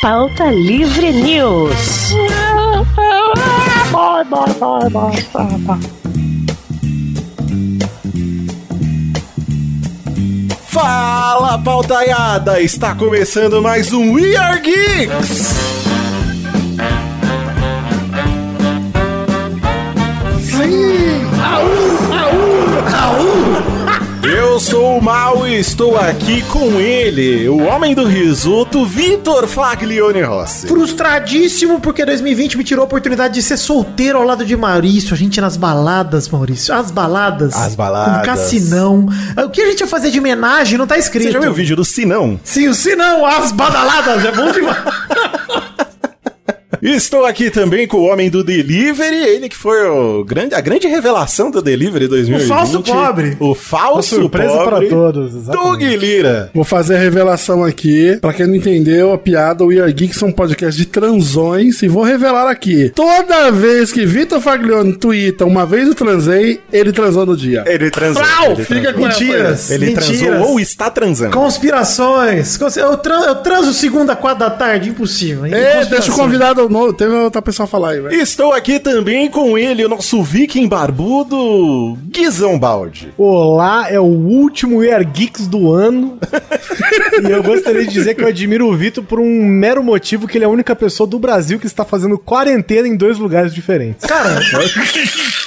Pauta Livre News. Fala, pautaiada! Está começando mais um We Are Geeks! Eu sou o Mal e estou aqui com ele, o homem do risoto, Vitor Faglione Rossi. Frustradíssimo porque 2020 me tirou a oportunidade de ser solteiro ao lado de Maurício. A gente nas baladas, Maurício. As baladas. As baladas. Com Cassinão. O que a gente ia fazer de homenagem não tá escrito. Você já viu o vídeo do Sinão? Sim, o Sinão, as badaladas. É bom demais. Estou aqui também com o homem do delivery, ele que foi o grande, a grande revelação do delivery 2020. O falso pobre. O falso Uma surpresa pobre. para todos, exatamente. Doug Lira. Vou fazer a revelação aqui. Pra quem não entendeu a piada, o We Are Geeks é um podcast de transões. E vou revelar aqui. Toda vez que Vitor Faglione twitta uma vez eu transei, ele transou no dia. Ele transou. Frau! ele Fica transou. com Mentiras. Ele Mentiras. transou ou está transando. Conspirações. Cons- Eu, tran eu transo segunda, quatro da tarde, impossível. É, Conspirações. deixa o convidado. Teve outra pessoa falar aí, velho. Estou aqui também com ele, o nosso viking barbudo, Guizão Balde. Olá, é o último Are Geeks do ano. e eu gostaria de dizer que eu admiro o Vitor por um mero motivo que ele é a única pessoa do Brasil que está fazendo quarentena em dois lugares diferentes. Cara.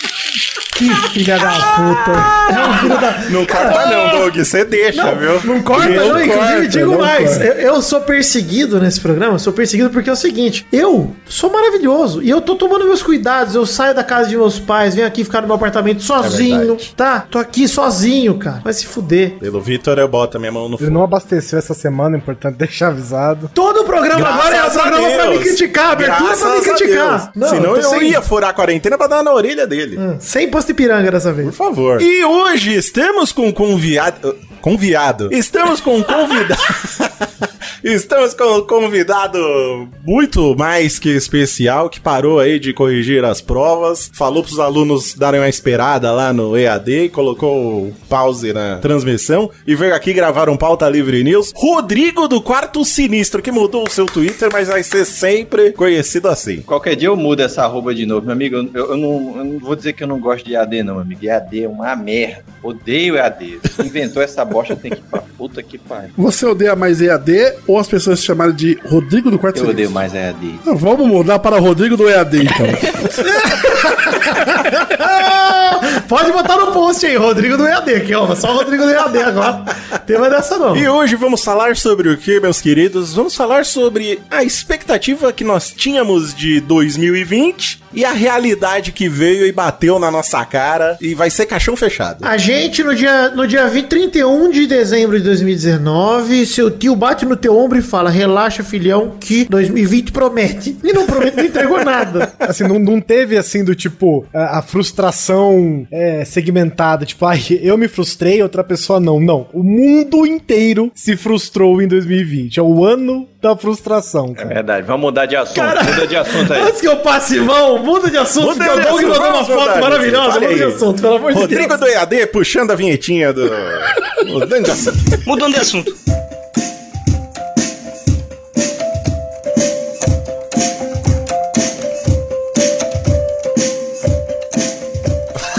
que filha da puta. É um filho da. Não corta não, Doug, você deixa, viu? Não corta, Não não, inclusive, corta, digo não mais. Eu, eu sou perseguido nesse programa, sou perseguido porque é o seguinte: eu sou maravilhoso e eu tô tomando meus cuidados. Eu saio da casa de meus pais, venho aqui ficar no meu apartamento sozinho, verdade. tá? Tô aqui sozinho, cara. Vai se fuder. Pelo Vitor, eu boto a minha mão no Ele fogo. não abasteceu essa semana, é importante deixar avisado. Todo o programa Graças agora é a programa pra me criticar, abertura pra me Graças criticar. Deus. Senão eu sem- ia furar a quarentena pra dar na orelha dele. Hum, Sem posto de piranga dessa vez. Por favor. E hoje estamos com um conviado. Conviado. Estamos com um convidado. Estamos com um convidado muito mais que especial que parou aí de corrigir as provas, falou pros alunos darem uma esperada lá no EAD colocou o pause na transmissão e veio aqui gravar um pauta livre news. Rodrigo do Quarto Sinistro que mudou o seu Twitter, mas vai ser sempre conhecido assim. Qualquer dia eu mudo essa arroba de novo, meu amigo. Eu, eu- não, eu não vou dizer que eu não gosto de EAD, não, meu amigo. EAD é uma merda. Odeio EAD. Quem inventou essa bosta tem que ir pra puta que pariu. Você odeia mais EAD ou as pessoas se chamarem de Rodrigo do Quarto Eu odeio mais EAD. Ah, Vamos mudar para Rodrigo do EAD, então. Pode botar no post aí, Rodrigo do EAD aqui, ó. Só o Rodrigo do EAD agora. Tem mais dessa não. E hoje vamos falar sobre o que, meus queridos? Vamos falar sobre a expectativa que nós tínhamos de 2020 e a realidade que veio e bateu na nossa cara e vai ser caixão fechado. A gente, no dia, no dia 20, 31 de dezembro de 2019, seu tio bate no teu ombro e fala: relaxa, filhão, que 2020 promete. E não promete, não entregou nada. Assim, não, não teve assim do tipo a, a frustração é, segmentada, tipo, ai, eu me frustrei, outra pessoa não. Não. O mundo inteiro se frustrou em 2020. É o ano da frustração, É cara. verdade. Vamos mudar de assunto. Muda de assunto aí. Antes que eu passe mão, muda de assunto, Muda porque de assunto, mandou uma foto mudar de maravilhosa. Muda de assunto, pelo amor de Rodrigo Deus. do EAD puxando a vinhetinha do. Mudando de assunto. Mudando de assunto.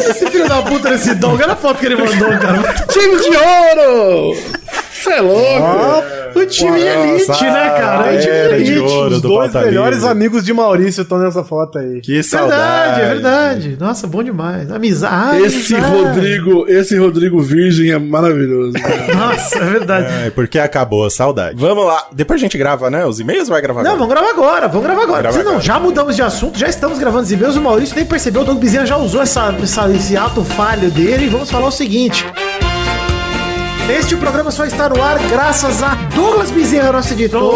Esse filho da puta desse Doug, olha a foto que ele mandou, cara. Time de ouro! Você é louco! O time elite, Nossa, né, cara? O time é, de elite. ouro Os do dois melhores Livre. amigos de Maurício estão nessa foto aí. Que saudade. Verdade, é verdade. Nossa, bom demais. Amizade. Esse amizade. Rodrigo, esse Rodrigo Virgem é maravilhoso. Nossa, é verdade. É, porque acabou a saudade. Vamos lá. Depois a gente grava, né? Os e-mails ou vai gravar Não, agora? vamos gravar agora, vamos gravar agora. Gravar Se não, agora. já mudamos de assunto, já estamos gravando os e-mails. O Maurício nem percebeu, o Doug Bezerra já usou essa, essa- esse ato falho dele. E vamos falar o seguinte. Este programa só está no ar graças a Douglas Bezerra, nosso editor.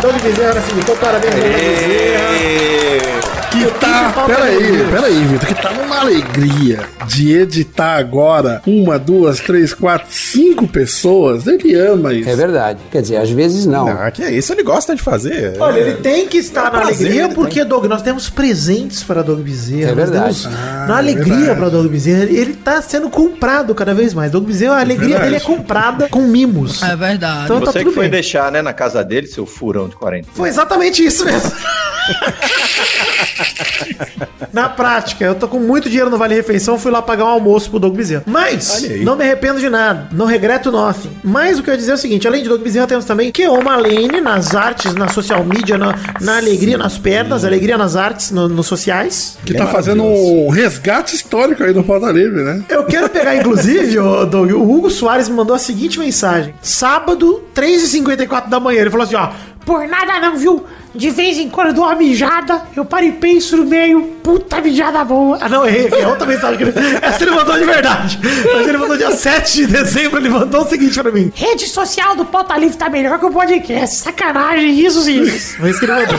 Douglas Bezerra, nosso editor. Parabéns, Douglas Bezerra. Que tá. pauta Peraí, peraí, Vitor. Que tá numa alegria de editar agora uma, duas, três, quatro, cinco pessoas. Ele ama isso. É verdade. Quer dizer, às vezes não. Ah, que é isso, ele gosta de fazer. Olha, ele tem que estar É um na prazer, alegria, porque, Doug, nós temos presentes para Doug Bezerra. É verdade. temos Ah, na é alegria para Doug Bezerra. Ele tá sendo comprado cada vez mais. Doug Bezerra, a alegria verdade. dele é comprada com mimos. É verdade. Então tá Você tudo que foi bem. deixar, né, na casa dele, seu furão de 40. Foi exatamente isso mesmo. Na prática, eu tô com muito dinheiro no Vale Refeição, fui lá pagar um almoço pro Doug Bezerra. Mas, não me arrependo de nada, não regreto nothing. Mas o que eu ia dizer é o seguinte, além de Doug Bezerra, temos também Keoma Lane nas artes, na social media, na, na alegria nas pernas, alegria nas artes, no- nos sociais. Que tá fazendo um resgate histórico aí do Pauta Livre, né? Eu quero pegar, inclusive, ô, Doug, o Hugo Soares me mandou a seguinte mensagem. Sábado, 3h54 da manhã, ele falou assim, ó... Por nada não, viu? De vez em quando eu dou uma mijada, eu paro e penso no meio, puta mijada boa. Ah, não, errei é outra mensagem que ele... Essa ele mandou de verdade. Mas ele mandou dia 7 de dezembro, ele mandou o seguinte pra mim. Rede social do Pauta Livre tá melhor que o podcast. Sacanagem, isso sim. Foi isso que ele mandou.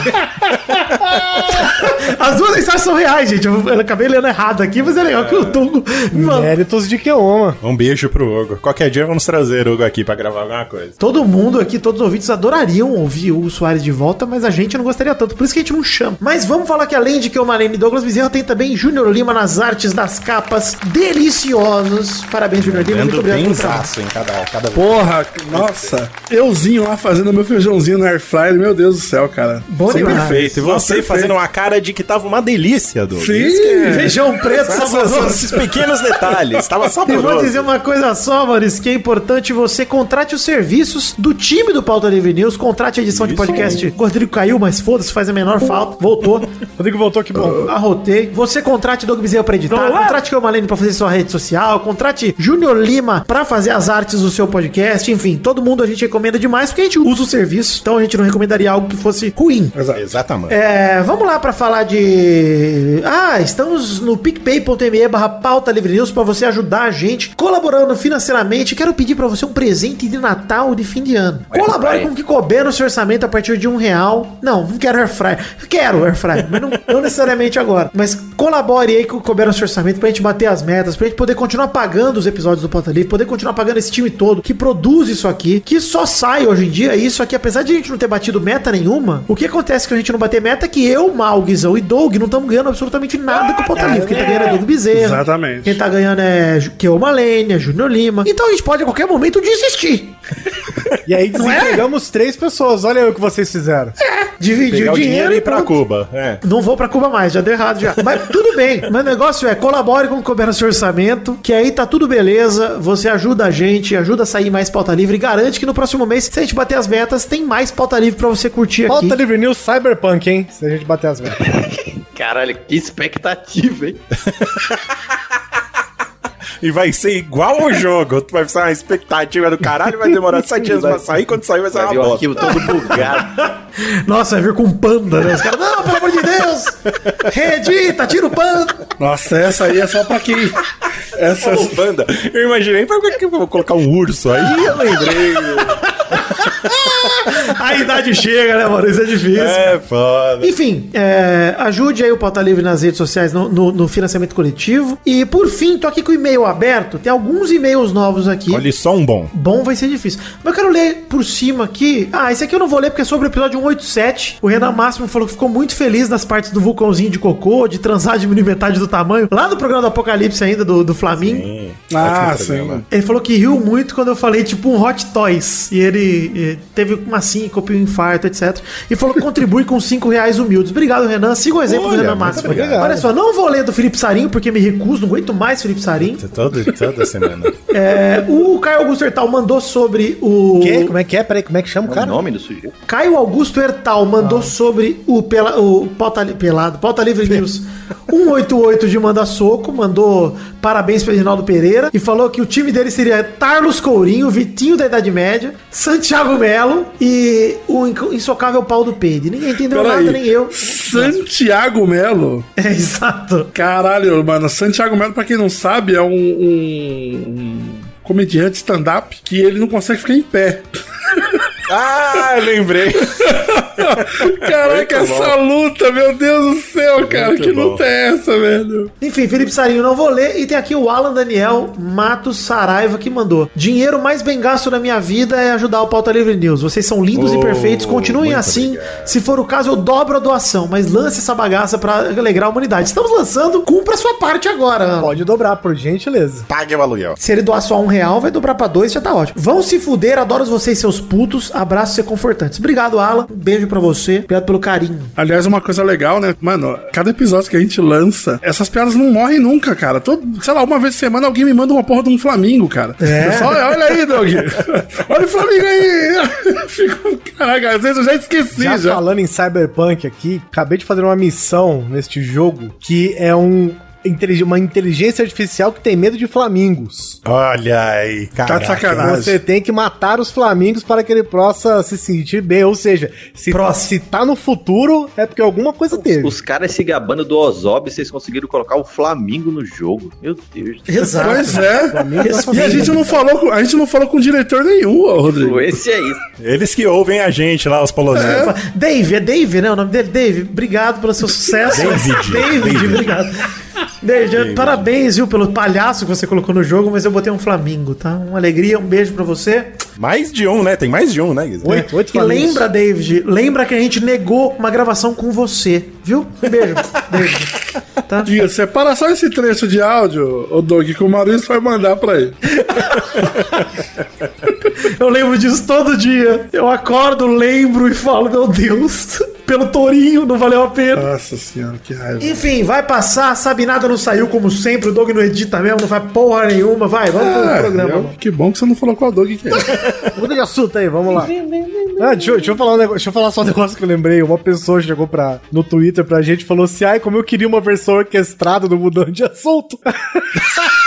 As duas mensagens são reais, gente. Eu, eu acabei lendo errado aqui, mas é legal que o Tungo me mandou. Méritos de Keoma. Um beijo pro Hugo. Qualquer dia vamos trazer o Hugo aqui pra gravar alguma coisa. Todo mundo aqui, todos os ouvintes adorariam ouvir Hugo Soares de volta, mas a gente não gostaria tanto, por isso que a gente não chama. Mas vamos falar que além de que o Marlene Douglas Bezerra tem também Júnior Lima nas artes das capas deliciosos. Parabéns, Júnior Lima, muito obrigado bem pelo trabalho. em cada, cada Porra, nossa. Euzinho lá fazendo meu feijãozinho no air fryer, meu Deus do céu, cara. Bom demais. Perfeito. E Nossa, você perfeito. fazendo uma cara de que tava uma delícia, Doug. Sim. Isso que é- Feijão preto saboroso. Esses pequenos detalhes. Tava E vou saboroso. dizer uma coisa só, Maurício, que é importante você contrate os serviços do time do Pauta Livre News, contrate a edição de Isso podcast. O Rodrigo caiu, mas foda-se, faz a menor falta. Voltou. Rodrigo voltou, que bom. Arrotei. Você contrate Doug Bezerra pra editar, contrate Keomalene pra fazer sua rede social, contrate Júnior Lima pra fazer as artes do seu podcast, enfim, todo mundo a gente recomenda demais porque a gente usa o serviço, então a gente não recomendaria algo que fosse ruim. Exatamente. É, vamos lá pra falar de. Ah, estamos no picpay.me barra pauta livre news pra você ajudar a gente colaborando financeiramente. Quero pedir pra você um presente de Natal de fim de ano. Colabore com o que couber no seu orçamento a partir de um real. Não, não quero airfryer. Quero airfryer, mas não, não necessariamente agora. Mas colabore aí com o no seu orçamento pra gente bater as metas, pra gente poder continuar pagando os episódios do Pauta Livre, poder continuar pagando esse time todo que produz isso aqui, que só sai hoje em dia. Isso aqui, apesar de a gente não ter batido meta nenhuma, o que acontece que a gente não bater meta é que eu, Mal, Guizão e Doug não estamos ganhando absolutamente nada com o Pauta Livre. Quem tá ganhando é Doug Bezerra. Exatamente. Quem tá ganhando é Keoma é Júnior Lima. Então a gente pode a qualquer momento desistir. E aí é? desempregamos três pessoas. Olha aí o que vocês fizeram. Dividir Pegar o dinheiro e ir pra pronto. Cuba. É. Não vou pra Cuba mais, já deu errado já. Mas tudo bem. Mas o negócio é, colabore com o que couber no seu orçamento, que aí tá tudo beleza. Você ajuda a gente, ajuda a sair mais pauta livre e garante que no próximo mês, se a gente bater as metas, tem mais pauta livre pra você curtir aqui. Pauta Livre News Cyberpunk, hein? Se a gente bater as metas. Caralho, que expectativa, hein? E vai ser igual ao jogo. Tu vai ser uma expectativa do caralho, vai demorar sete anos pra sair. Quando sair, vai ser Vai uma o bosta. arquivo todo bugado. Nossa, vai vir com panda, né? Os caras, não, pelo amor de Deus! Reedita, tira o panda! Nossa, essa aí é só pra quem. Essa. Ô, Panda, eu imaginei, por que que eu vou colocar um urso aí? Eu lembrei. A idade chega, né, mano? Isso é difícil. É foda. Enfim, é, ajude aí o Pauta Livre nas redes sociais, no, no- no financiamento coletivo. E por fim, tô aqui com o e-mail aberto. Tem alguns e-mails novos aqui. Olha só um bom. Bom vai ser difícil. Mas eu quero ler por cima aqui. Ah, esse aqui eu não vou ler porque é sobre o episódio 187. O Renan Máximo falou que ficou muito feliz nas partes do vulcãozinho de cocô, de transar diminuir metade do tamanho. Lá no programa do Apocalipse ainda, do, do Flamingo. Hum, Ah, ótimo programa. sim. Ele falou que riu muito quando eu falei, tipo, um Hot Toys. E ele eh, teve uma síncope, um infarto, etc. E falou que contribui com 5 reais humildes. Obrigado, Renan. Siga o exemplo do Olha, Renan muito Máximo. obrigado. Olha só, não vou ler do Felipe Sarinho, porque me recuso, não aguento mais Felipe Sarinho. Todo, toda semana. É, o Caio Augusto Hertal mandou sobre o. Que? Como é que é? Peraí, como é que chama o É o cara? nome do sujeito. Caio Augusto Hertal mandou Ah. sobre o, pela, o pauta, pelado, pauta Livre News 188 de Manda Soco, mandou parabéns para Reginaldo Pereira e falou que o time dele seria Carlos Courinho, Vitinho da Idade Média, Santiago Melo e o insocável Paulo do Peide. Ninguém entendeu Peraí. nada, nem eu. Santiago Melo. É, exato. Caralho, mano. Santiago Melo, pra quem não sabe, é um, um- um comediante stand-up que ele não consegue ficar em pé. Ah, lembrei. Caraca, essa luta, meu Deus do céu, cara. Muito que bom. luta é essa, velho? Enfim, Felipe Sarinho, não vou ler. E tem aqui o Alan Daniel Matos Saraiva que mandou. Dinheiro mais bem gasto na minha vida é ajudar o Pauta Livre News. Vocês são lindos e Oh, perfeitos. Continuem assim. Se for o caso, eu dobro a doação. Mas lance essa bagaça pra alegrar a humanidade. Estamos lançando, cumpra a sua parte agora. Pode dobrar, por gentileza. Pague o aluguel. Se ele doar só um real, vai dobrar pra dois, já tá ótimo. Vão se fuder, adoro vocês, seus putos. Abraços e confortantes. Obrigado, Alan. Um beijo pra você. Obrigado pelo carinho. Aliás, uma coisa legal, né? Mano, cada episódio que a gente lança, essas piadas não morrem nunca, cara. Todo, sei lá, uma vez por semana alguém me manda uma porra de um Flamingo, cara. É. Eu só, olha aí, Doug. olha o Flamingo aí. Fico, caraca, às vezes eu já esqueci Já, já. falando em Cyberpunk aqui, acabei de fazer uma missão neste jogo que é um uma inteligência artificial que tem medo de flamingos. Olha aí, cara. Tá de sacanagem. Você tem que matar os flamingos para que ele possa se sentir bem. Ou seja, se, se tá no futuro, é porque alguma coisa teve. Os caras se gabando do Ozob, vocês conseguiram colocar o Flamengo no jogo. Meu Deus. Exato. Pois é. Flamengo é E a gente não falou com, a gente não falou com diretor nenhum, Rodrigo. Esse aí. Eles que ouvem a gente lá, os poloneses. Dave, é Dave, né? O nome dele? Dave, obrigado pelo seu sucesso. David. David, David. David, parabéns, viu, pelo palhaço que você colocou no jogo, mas eu botei um Flamingo, tá? Uma alegria, um beijo pra você. Mais de um, né? Tem mais de um, né? Oito, oito E lembra, David, lembra que a gente negou uma gravação com você, viu? Um beijo, David. Tá? Diga, separa só esse trecho de áudio, ô Doug, que o Maurício vai mandar pra ele. Eu lembro disso todo dia. Eu acordo, lembro e falo, meu Deus, pelo tourinho, não valeu a pena. Nossa senhora, que raiva. Enfim, vai passar, sabe nada não saiu como sempre, o Doug não edita mesmo, não faz porra nenhuma, vai, vamos pro Ah, programa. eu- que bom que você não falou com a Doug que é. Muda de assunto aí, vamos lá. Ah, deixa, eu- deixa eu falar um negócio, deixa eu falar só um negócio que eu lembrei. Uma pessoa chegou pra, no Twitter pra gente e falou assim: ai, como eu queria uma versão orquestrada do Mudando de Assunto.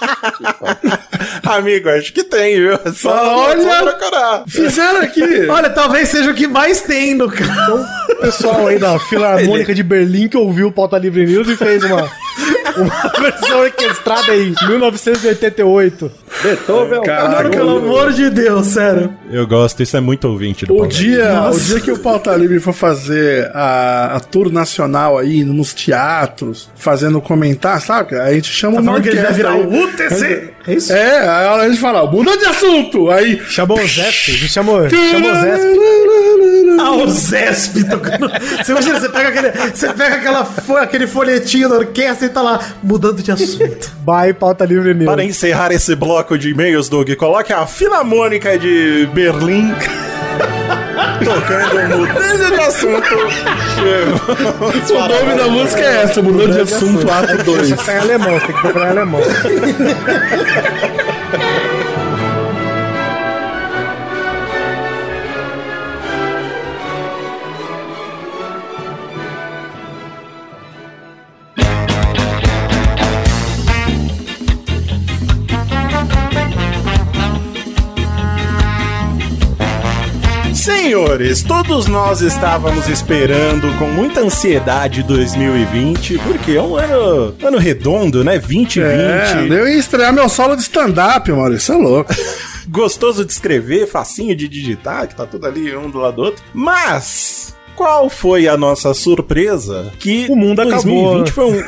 Amigo, acho que tem, viu? É Só, Olha! procurar. Fizeram aqui. Olha, talvez seja o que mais tem no canal. O pessoal aí da Filarmônica de Berlim que ouviu o Pauta Livre News e fez uma, uma versão orquestrada em 1988. Beethoven, Caraca, Pelo amor de Deus, sério. Eu gosto, isso é muito ouvinte do O dia, o dia que o Pauta Livre for fazer a, a tour nacional aí, nos teatros, fazendo comentar, sabe? A gente chama Tá uma falando que ele vai virar o UTC? É isso? É, aí a gente fala, muda de assunto! Aí. Chamou o Zesp, me chamou, chamou o Zesp. Ah, o Zesp tocando. Você imagina, você pega, aquele, você pega aquela, fo- aquele folhetinho da orquestra e tá lá mudando de assunto. Bye, Pauta Livre News. Para encerrar esse bloco de e-mails, Doug, coloque a Filarmônica de Berlim tocando mudando de assunto. O nome da música é essa, mudando de assunto, ato 2. Tá em alemão, tem que procurar em alemão. Senhores, todos nós estávamos esperando com muita ansiedade 2020, porque é um ano, ano redondo, né? 2020. É, eu ia estrear meu solo de stand-up, Maurício, é louco. gostoso de escrever, facinho de digitar, que tá tudo ali um do lado do outro. Mas qual foi a nossa surpresa? Que O mundo acabou, né? foi um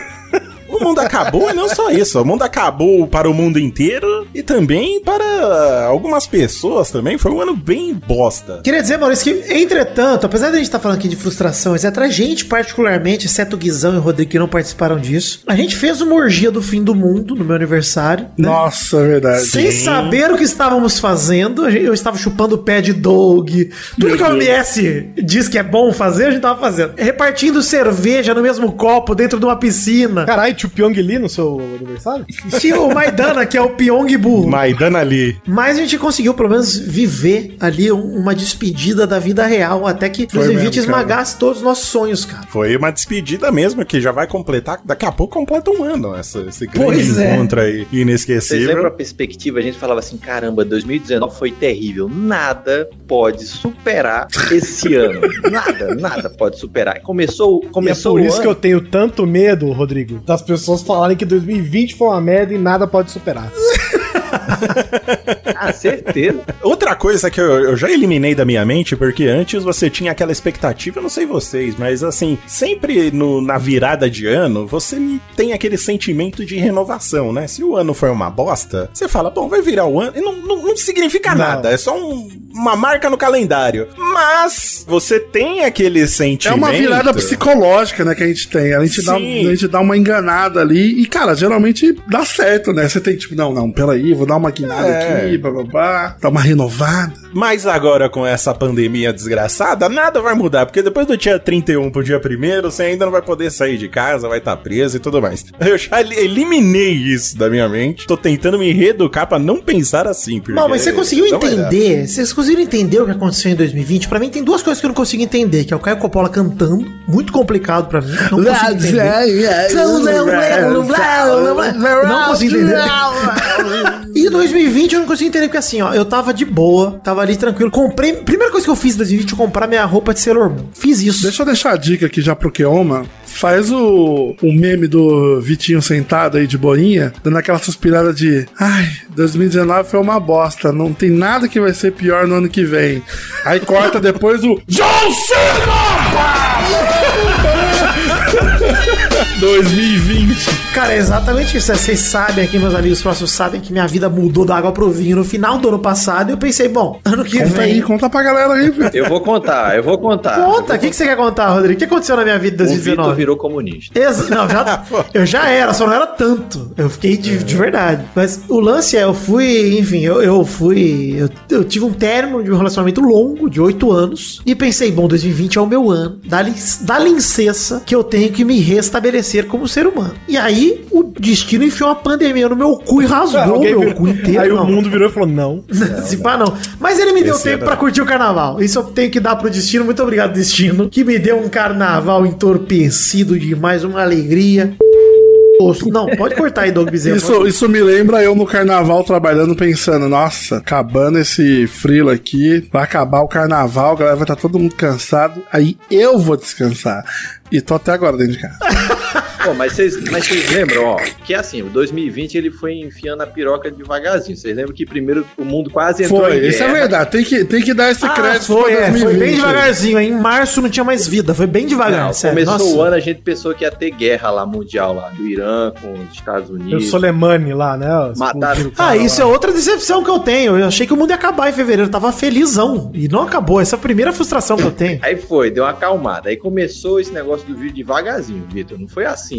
O mundo acabou e não só isso. O mundo acabou para o mundo inteiro e também para algumas pessoas também. Foi um ano bem bosta. Queria dizer, Maurício, que, entretanto, apesar de a gente estar falando aqui de frustrações, é pra gente, particularmente, exceto o Guizão e o Rodrigo que não participaram disso, a gente fez uma orgia do fim do mundo no meu aniversário. né? Nossa, é verdade. Sem saber o que estávamos fazendo, a eu estava chupando o pé de Doug. Tudo que a OMS diz que é bom fazer, a gente tava fazendo. Repartindo cerveja no mesmo copo dentro de uma piscina. Caralho, tio Pyong Lee no seu aniversário? Tinha o Maidana, que é o Pyong Bu. Maidana ali. Mas a gente conseguiu, pelo menos, viver ali um- uma despedida da vida real, até que 2020 mesmo, cara. esmagasse todos os nossos sonhos, cara. Foi uma despedida mesmo, que já vai completar. Daqui a pouco completa um ano essa, esse grande Pois é. encontro aí Vocês lembram a inesquecível. perspectiva? A gente falava assim: caramba, 2019 foi terrível. Nada pode superar esse ano. Nada, nada pode superar. Começou, E é começou por isso ano. que eu tenho tanto medo, Rodrigo, das pessoas falarem que 2020 foi uma merda e nada pode superar. Ah, certeza. Outra coisa que eu, eu já eliminei da minha mente, porque antes você tinha aquela expectativa, eu não sei vocês, mas assim, sempre no- na virada de ano, você tem aquele sentimento de renovação, né? Se o ano for uma bosta, você fala, bom, vai virar o ano, e não, não, não significa Não. nada, é só um- uma marca no calendário. Mas você tem aquele É sentimento. uma virada psicológica, né, que a gente tem. A gente, dá, a gente dá uma enganada ali e, cara, geralmente dá certo, né? Você tem tipo, não, não, peraí, vou dar uma guinada É. aqui, bababá, dar uma renovada. Mas agora com essa pandemia desgraçada, nada vai mudar, porque depois do dia 31 pro dia 1 você ainda não vai poder sair de casa, vai estar preso e tudo mais. Eu já eli- eliminei isso da minha mente. Tô tentando me reeducar pra não pensar assim. porque Não, mas você conseguiu entender? Vocês conseguiram entender o que aconteceu em 2020? Pra mim tem duas coisas que eu não consigo entender, que é o Caio Coppola cantando, muito complicado pra mim, não consigo entender. Não consigo entender. E 2020 eu não consigo entender, porque assim, ó, eu tava de boa, tava ali tranquilo. Comprei. Primeira coisa que eu fiz em 2020 eu comprar minha roupa de Sailor Moon. Fiz isso. Deixa eu deixar a dica aqui já pro Keoma. Faz o, o meme do Vitinho sentado aí de boinha, dando aquela suspirada de ai, 2019 foi uma bosta, não tem nada que vai ser pior no ano que vem. Aí corta depois o John Cena! 2020. Cara, é exatamente isso. Vocês sabem aqui, meus amigos próximos sabem que minha vida mudou da água pro vinho no final do ano passado. E eu pensei, bom, ano que Conta aí, vem. conta pra galera aí, velho. Eu vou contar, eu vou contar. Conta, o que, que você quer contar, Rodrigo? O que aconteceu na minha vida em O Vitor 2019? virou comunista. Exa- não, já, eu já era, só não era tanto. Eu fiquei de, de verdade. Mas o lance é, eu fui, enfim, eu, eu fui. Eu, eu tive um término de um relacionamento longo, de oito anos, e pensei, bom, 2020 é o meu ano. Dá, dá licença que eu tenho que me restabelecer como ser humano. E aí, o destino enfiou uma pandemia no meu cu e rasgou meu virou- cu inteiro. Aí não. o mundo virou e falou: não. Se pá, não. Mas ele me deu tempo era- pra curtir o carnaval. Isso eu tenho que dar pro destino. Muito obrigado, destino. Que me deu um carnaval entorpecido de mais uma alegria. Não, pode cortar aí, Doug Bezerra. Isso, isso me lembra eu no carnaval trabalhando, pensando, nossa, acabando esse frilo aqui, vai acabar o carnaval, a galera vai estar todo mundo cansado, aí eu vou descansar. E tô até agora dentro de casa. Pô, mas vocês mas vocês lembram, ó, que assim, o 2020 ele foi enfiando a piroca devagarzinho. Vocês lembram que primeiro o mundo quase entrou Foi, em isso é verdade, tem que, tem que dar esse Ah, crédito foi, pra é, foi 2020 bem devagarzinho. Em março não tinha mais vida. Foi bem devagar, Não, sério. começou Nossa. o ano, a gente pensou que ia ter guerra lá mundial lá, do Irã com os Estados E o Unidos. Soleimani lá, né? Mataram Ah, isso é lá. outra decepção que eu tenho. Eu achei que o mundo ia acabar em fevereiro. Eu tava felizão. E não acabou. Essa é a primeira frustração que eu tenho. Aí foi, deu uma acalmada. Aí começou esse negócio do vídeo devagarzinho, Vitor. Não foi assim,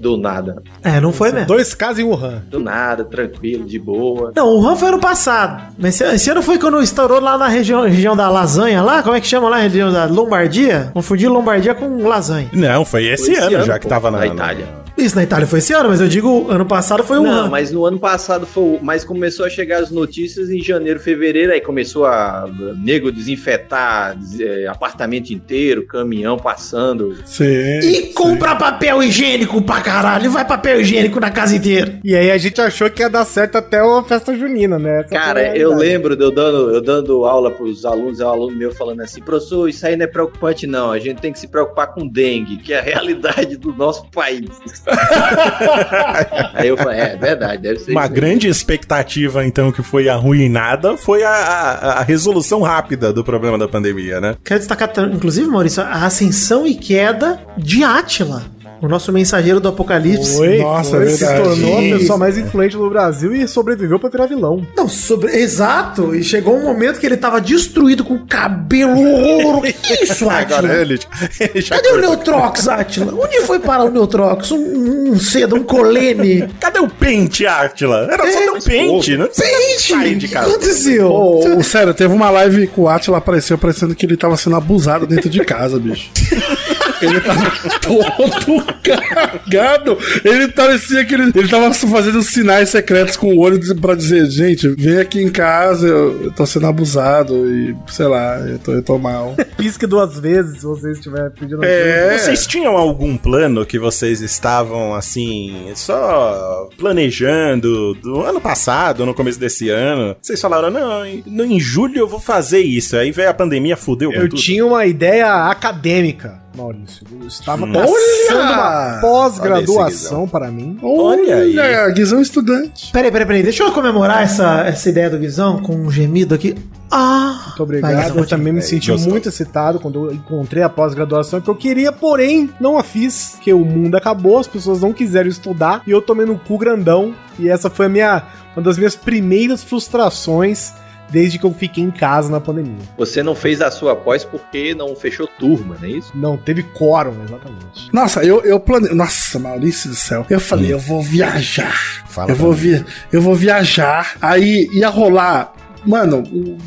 do nada. É, não foi mesmo. Dois casos em Wuhan. Do nada, tranquilo, de boa. Não, o Han foi ano passado. Mas esse, esse ano foi quando estourou lá na região, região da lasanha lá. Como é que chama lá? Região da Lombardia? Confundi Lombardia com lasanha. Não, foi esse, Foi esse ano, ano, já que pô, tava na, na Itália. Isso na Itália foi esse ano, mas eu digo, ano passado foi o Não, Han. mas no ano passado foi. o- Mas começou a chegar as notícias em janeiro, fevereiro, aí começou a nego desinfetar des- é, apartamento inteiro, caminhão passando. Sim. E comprar papel higiênico pra caralho. Vai papel higiênico na casa inteira. E aí a gente achou que ia dar certo até a festa junina, né? Essa a Cara, eu lembro de eu dando, eu dando aula pros alunos, é um aluno meu falando assim, professor, isso aí não é preocupante não, a gente tem que se preocupar com dengue, que é a realidade do nosso país. aí eu falei, é, verdade, deve ser Uma aí. grande expectativa, então, que foi arruinada foi a, a- a resolução rápida do problema da pandemia, né? Quero destacar, inclusive, Maurício, a ascensão e queda de Átila. O nosso mensageiro do apocalipse. Foi, Nossa, foi, é se tornou a pessoa mais influente do Brasil e sobreviveu pra virar vilão. Não, sobre... Exato. E chegou um momento que ele tava destruído com cabelo horroroso. Que isso, Agora Átila? ele, Cadê o Neutrox, Átila? Onde foi parar o Neutrox? Um, um cedo, um colene. Cadê o pente, Átila? Era só É, ter um pente, né? De o que casa. aconteceu? Ô, ô, sério, teve uma live que o Atila apareceu parecendo que ele tava sendo abusado dentro de casa, bicho. Ele tava todo cagado. Ele parecia que ele, ele tava fazendo sinais secretos com o olho pra dizer, gente, vem aqui em casa, eu, eu tô sendo abusado e, sei lá, eu tô, eu tô mal. Pisque duas vezes se você estiver pedindo É. Vocês tinham algum plano que vocês estavam, assim, só planejando do ano passado, no começo desse ano? Vocês falaram, não, em, em julho eu vou fazer isso. Aí veio a pandemia, fudeu com Eu tudo. tinha uma ideia acadêmica. Maurício. Eu estava Olha! uma pós-graduação para mim. Olha aí. Olha, Guizão estudante. Peraí, peraí, peraí. Deixa eu comemorar essa, essa ideia do Guizão com um gemido aqui. Ah! Muito obrigado. Vai, eu também me É, senti gostou. muito excitado quando eu encontrei a pós-graduação que eu queria, porém, não a fiz, porque o mundo acabou, as pessoas não quiseram estudar e eu tomei no cu grandão. E essa foi a minha, uma das minhas primeiras frustrações desde que eu fiquei em casa na pandemia. Você não fez a sua pós porque não fechou turma, não é isso? Não, teve quórum, exatamente. Nossa, eu, eu planei. Nossa, Maurício do céu. Eu falei, eu vou viajar. Fala eu vou vi... eu vou viajar. Aí ia rolar. Mano, o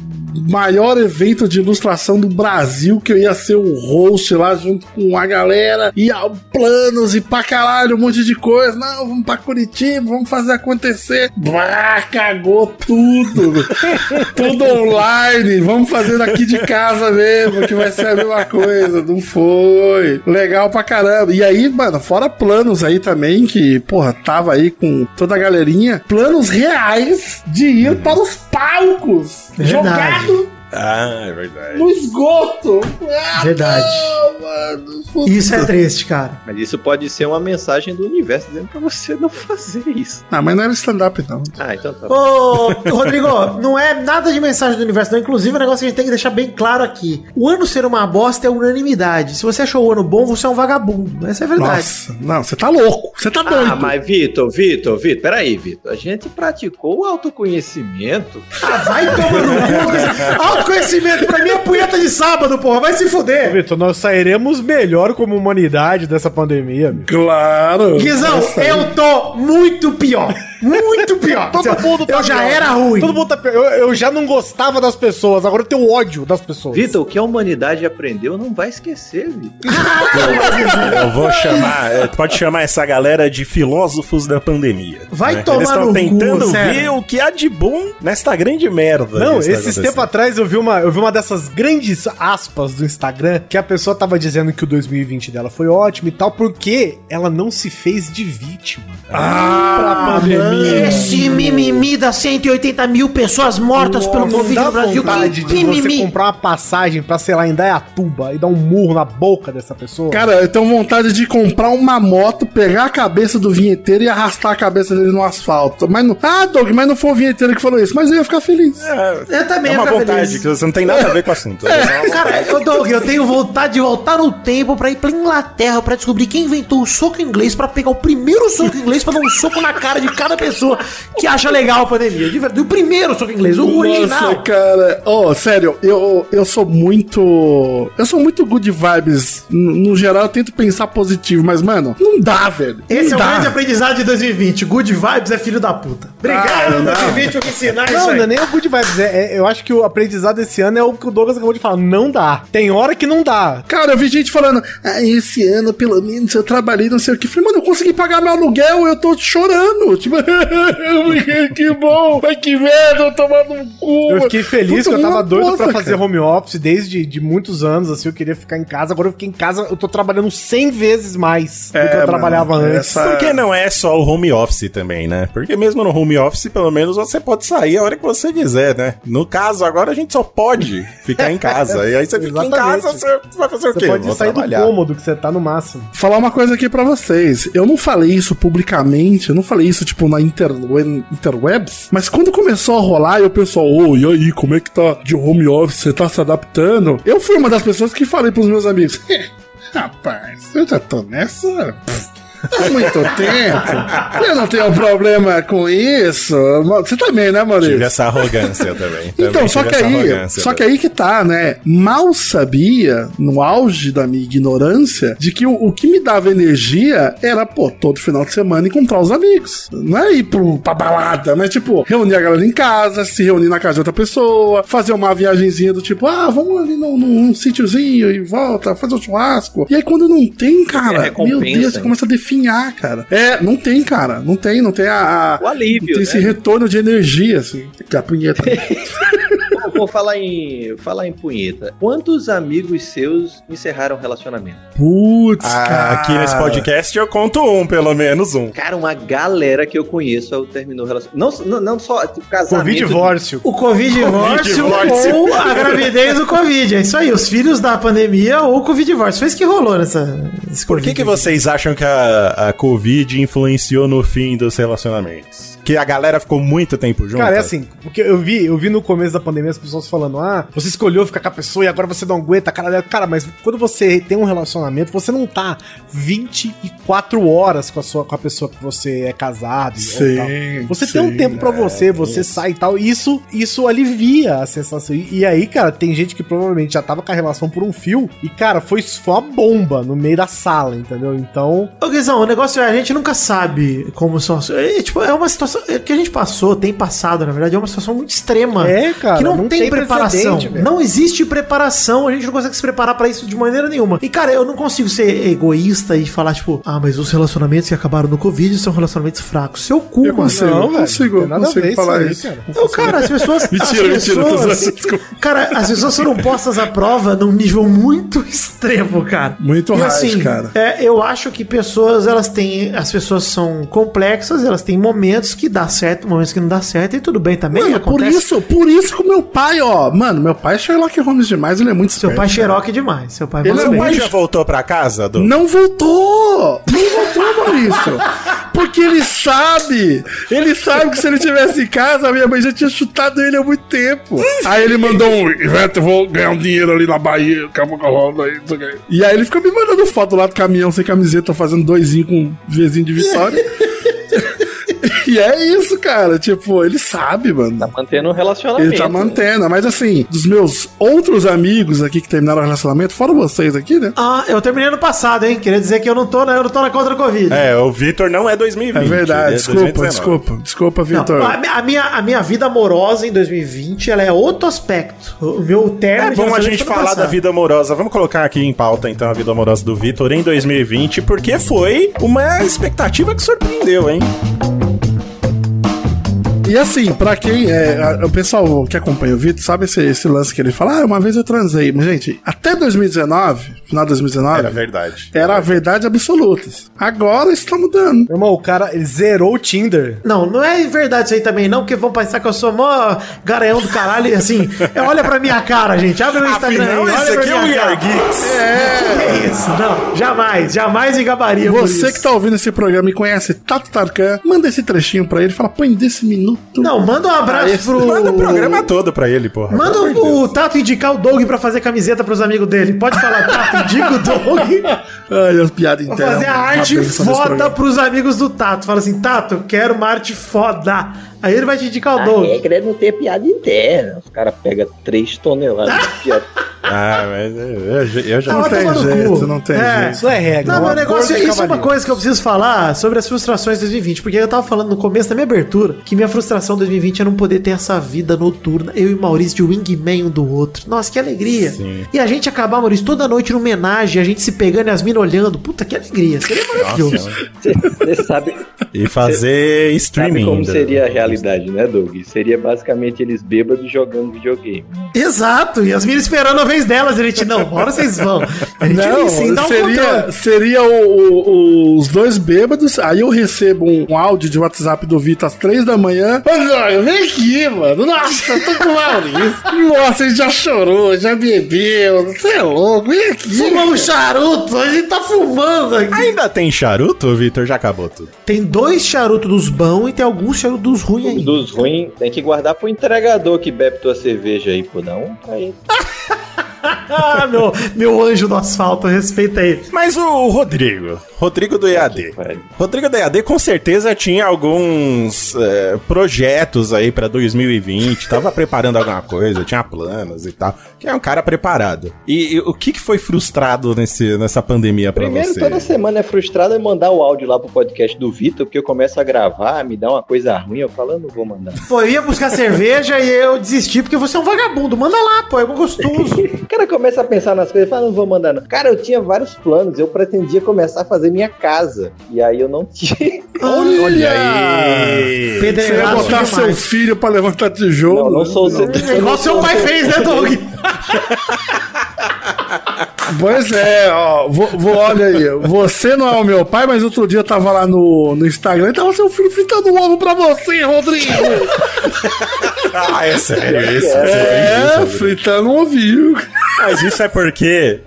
maior evento de ilustração do Brasil, que eu ia ser o host lá junto com a galera, ia planos e pra caralho, um monte de coisa. Não, vamos pra Curitiba, vamos fazer acontecer. Bah, cagou tudo. tudo online. Vamos fazer daqui de casa mesmo, que vai ser a mesma coisa. Não foi. Legal pra caramba. E aí, mano, fora planos aí também, que, porra, tava aí com toda a galerinha. Planos reais de ir para os palcos. Verdade. Jogado Ah, é verdade. no esgoto. Ah, Verdade. não, mano. Isso é triste, cara. Mas isso pode ser uma mensagem do universo dizendo pra você não fazer isso. Ah, mas não era stand-up, não. Ah, então tá. Ô, Rodrigo, não é nada de mensagem do universo, não. Inclusive, o negócio que a gente tem que deixar bem claro aqui. O ano ser uma bosta é unanimidade. Se você achou o ano bom, você é um vagabundo. Essa é a verdade. Nossa, não, você tá louco. Você tá doido. Ah, mas Vitor, Vitor, Vitor, peraí, Vitor. A gente praticou o autoconhecimento. Ah, vai tomar no cu. Autoconhecimento pra mim é punheta de sábado, porra. Vai se fuder. Vitor, nós sairemos melhor como humanidade dessa pandemia, amigo. Claro. Guizão, eu tô muito pior. Muito pior. Todo mundo tá eu já pior. era ruim. Todo mundo tá pior. Eu, eu já não gostava das pessoas, agora eu tenho ódio das pessoas. Vitor, o que a humanidade aprendeu não vai esquecer, Vitor. Eu vou chamar, é, pode chamar essa galera de filósofos da pandemia. Vai tomar Eles estão cu, tentando sério. ver o que há de bom nesta grande merda. Não, esses tempos atrás eu vi, uma, eu vi uma dessas grandes aspas do Instagram que a pessoa tava dizendo que o 2020 dela foi ótimo e tal, porque ela não se fez de vítima. Ah, pra pandemia. Esse mimimi das 180 mil pessoas mortas pelo não Covid no Brasil. Que de você mimimi. comprar uma passagem pra, sei lá, Indaiatuba e dar um murro na boca dessa pessoa. Cara, eu tenho vontade de comprar uma moto, pegar a cabeça do vinheteiro e arrastar a cabeça dele no asfalto. Mas não. Ah, Doug, mas não foi o vinheteiro que falou isso. Mas eu ia ficar feliz. Eu também É ia uma ficar vontade, feliz. que você não tem nada a ver com o assunto. É Cara, eu, Doug, eu tenho vontade de voltar no tempo pra ir pra Inglaterra pra descobrir quem inventou o soco inglês pra pegar o primeiro soco inglês pra dar um soco na cara de cada pessoa que acha legal a pandemia. De verdade, o primeiro soco inglês, o original. Nossa, cara. Oh, sério, eu, eu sou muito. Eu sou muito good vibes. No, no geral, eu tento pensar positivo, mas, mano, não dá, velho. Esse não é o dá. grande aprendizado de 2020. Good vibes é filho da puta. Obrigado, Ah, não. 2020, por ensinar isso Não, não é nem o good vibes. É, é- eu acho que o aprendizado desse ano é o que o Douglas acabou de falar. Não dá. Tem hora que não dá. Cara, eu vi gente falando, ah, esse ano, pelo menos, eu trabalhei, não sei o que. Falei, mano, eu consegui pagar meu aluguel, eu tô chorando. Tipo, que bom, mas que merda, eu tomando um cu. Eu fiquei feliz que eu tava doido bosta, pra fazer cara. home office desde de muitos anos, assim, eu queria ficar em casa. Agora eu fiquei em casa, eu tô trabalhando 100 vezes mais do que eu É, mano, trabalhava antes. essa- Porque não é só o home office também, né? Porque mesmo no home office, pelo menos você pode sair a hora que você quiser, né? No caso, agora a gente só pode ficar em casa. e aí você fica em Exatamente. casa, você vai fazer o Você quê? pode Vou sair trabalhar. do cômodo que você tá no máximo. Falar uma coisa aqui pra vocês. Eu não falei isso publicamente, eu não falei isso, tipo, na interwe- interwebs, mas quando começou a rolar e o pessoal, ô, e aí, como é que tá de home office? Você tá se adaptando? Eu fui uma das pessoas que falei pros meus amigos, rapaz, eu já tô nessa. pff, Há muito tempo. Eu não tenho problema com isso. Você também, né, Maurício? Tive essa arrogância também. Então, Também só tive que aí, só que aí que tá, né? Mal sabia, no auge da minha ignorância, de que o, o que me dava energia era, pô, todo final de semana encontrar os amigos. Não é ir pro, pra balada, mas tipo, reunir a galera em casa, se reunir na casa de outra pessoa, fazer uma viagenzinha do tipo, ah, vamos ali num, num, num sítiozinho e volta, fazer um churrasco. E aí quando não tem, É cara, recompensa, meu Deus, você começa a definhar, cara. É, não tem, cara. Não tem, não tem a. a O alívio, não tem esse né? retorno de energia, assim. Que a punheta. vou falar em, falar em punheta. Quantos amigos seus encerraram o relacionamento? Putz, Ah, cara. aqui nesse podcast eu conto um, pelo menos um. Cara, uma galera que eu conheço terminou o relacionamento. Não, não, não só tipo, casamento. Covid divórcio. O Covid divórcio ou a gravidez do Covid. É isso aí, os filhos da pandemia ou o Covid divórcio. Foi isso que rolou nessa. Por que, que vocês acham que a, a Covid influenciou no fim dos relacionamentos? Que a galera ficou muito tempo junto? Cara, é assim, porque eu vi, eu vi no começo da pandemia as pessoas falando, ah, você escolheu ficar com a pessoa e agora você não aguenta, cara, cara, mas quando você tem um relacionamento, você não tá 24 horas com a sua com a pessoa que você é casado. Sim, tal. Você tem sim, um tempo pra você, você sai e tal, e isso isso alivia a sensação. E, e aí, cara, tem gente que provavelmente já tava com a relação por um fio e cara, foi só uma bomba no meio da sala, entendeu? Então, Ô, Guizão, o negócio é, a gente nunca sabe como são. as- É, tipo, é uma situação é, que a gente passou, tem passado, na verdade, é uma situação muito extrema. É, cara, Que não, não tem, tem preparação. Não existe preparação, a gente não consegue se preparar pra isso de maneira nenhuma. E, cara, eu não consigo ser egoísta e falar, tipo, ah, mas os relacionamentos que acabaram no Covid são relacionamentos fracos. Seu cu, Eu mano. consigo, Não, eu velho, consigo, nada a consigo falar isso aí, isso. cara. Não, cara, as pessoas. Mentira, as mentira, pessoas. Cara, as pessoas foram postas à prova num nível muito extremo, cara. Muito hard, assim, cara. É, eu acho que pessoas, elas têm. As pessoas são complexas, elas têm momentos que dá certo, momentos que não dá certo, e tudo bem também. Mano, por isso, por isso que o meu pai, ó. Mano, meu pai é Sherlock Holmes demais, ele é muito Seu esperto, pai é. Xerox demais. Seu pai Ele é bem. Mas mais- já voltou pra casa, Du? Não voltou! Não voltou, Maurício! Porque ele sabe! Ele sabe que se ele tivesse em casa, a minha mãe já tinha chutado ele há muito tempo. Aí ele mandou um, Ivete, eu vou ganhar um dinheiro ali na Bahia, acabou com a roda aí. E aí ele fica me mandando foto lá do caminhão sem camiseta, fazendo doisinho com um vizinho de Vitória. e é isso, cara. Tipo, ele sabe, mano. Tá mantendo um relacionamento. Ele tá mantendo, mas assim, dos meus outros amigos aqui que terminaram o relacionamento, fora vocês aqui, né? Ah, eu terminei ano passado, hein? Queria dizer que eu não tô, né? Eu não tô na contra a Covid. É, o Vitor não é 2020. É verdade, é desculpa, 2019. desculpa, desculpa, Vitor. a, a minha, a minha vida amorosa em 2020, ela é outro aspecto. O meu termo É de bom a gente no falar da passado. vida amorosa. Vamos colocar aqui em pauta, então, a vida amorosa do Vitor em 2020, porque foi uma expectativa que surpreendeu, hein? E assim, pra quem é. a- O pessoal que acompanha o Vitor sabe esse, esse lance que ele fala, ah, uma vez eu transei. Mas, gente, até 2019, final de 2019, Era verdade. era a verdade absoluta. Agora isso tá mudando. Meu irmão, o cara ele zerou o Tinder. Não, não é verdade isso aí também, não, porque vão pensar que eu sou mó garanhão do caralho e assim. é, olha pra minha cara, gente. Abre o Instagram. Afinal, aí, esse aqui é o cara. Geeks. Que é isso? Não, jamais, jamais me gabaria por Você isso. que tá ouvindo esse programa e conhece Tato Tarkan, manda esse trechinho pra ele e fala, põe desse minuto. Não, manda um abraço pro. Manda o programa todo pra ele, porra. Manda o, Deus. Tato indicar o Doug pra fazer camiseta pros amigos dele. Pode falar, Tato, indica o Doug Ai, as piadas pra internas. fazer a arte foda pros amigos do Tato. Fala assim, Tato, eu quero uma arte foda. Aí ele vai te indicar o A Doug. regra é não ter piada interna. Os caras pegam 3 toneladas de piada. Ah, mas eu, eu- já... Não vai tem no jeito, não tem É. jeito. Isso é regra. Não, meu negócio, de isso é uma coisa que eu preciso falar sobre as frustrações de 2020, porque eu tava falando no começo da minha abertura que minha frustração de 2020 é não poder ter essa vida noturna, eu e o Maurício de wingman um do outro. Nossa, que alegria. Sim. E a gente acabar, Maurício, toda noite numa homenagem, a gente se pegando e as minas olhando. Puta, que alegria. Seria maravilhoso. Você sabe, E fazer sabe streaming. como ainda. seria a realidade, né, Doug? Seria basicamente eles bêbados jogando videogame. Exato. E as minas esperando a vez delas. A gente, não, bora vocês vão. A gente Não, sim, dá um seria, controle. seria o- o- os dois bêbados, aí eu recebo um, um áudio de WhatsApp do Vitor às três da manhã. Ô, vem aqui, mano. Nossa, tô com o Maurício. Nossa, ele já chorou, já bebeu. Você é louco, vem aqui. Fumamos charuto, a gente tá fumando aqui. Ainda tem charuto, Vitor? Já acabou tudo. Tem dois charutos dos bons e tem alguns charutos dos ruins ainda. Dos ruins, tem que guardar pro entregador que bebe tua cerveja aí, pô. Dá um pra ele. Ah, meu, meu anjo do asfalto, respeita ele. Mas o Rodrigo, Rodrigo do EAD. Rodrigo do EAD com certeza tinha alguns é, projetos aí pra 2020, tava preparando alguma coisa, tinha planos e tal. Que é um cara preparado. E, e o que, que foi frustrado nesse, nessa pandemia pra Primeiro, você? toda semana é frustrado é mandar o áudio lá pro podcast do Vitor, porque eu começo a gravar, me dá uma coisa ruim, eu falo, eu não vou mandar. Pô, eu ia buscar cerveja e eu desisti porque você é um vagabundo. Manda lá, pô, é gostoso. O cara começa a pensar nas coisas e fala, não vou mandar não. Cara, eu tinha vários planos, eu pretendia começar a fazer minha casa. E aí eu não tinha. Olha aí. Você ia botar demais. seu filho pra levantar tijolo. Não, não sou o É igual seu pai fez, né, Doug? Pois é, ó, vou, vou- olha aí, você não é o meu pai, mas outro dia eu tava lá no, no Instagram e tava seu filho fritando um ovo pra você, Rodrigo. Ah, é sério isso? Você É, fez isso, fritando um ovinho. Mas isso é porque.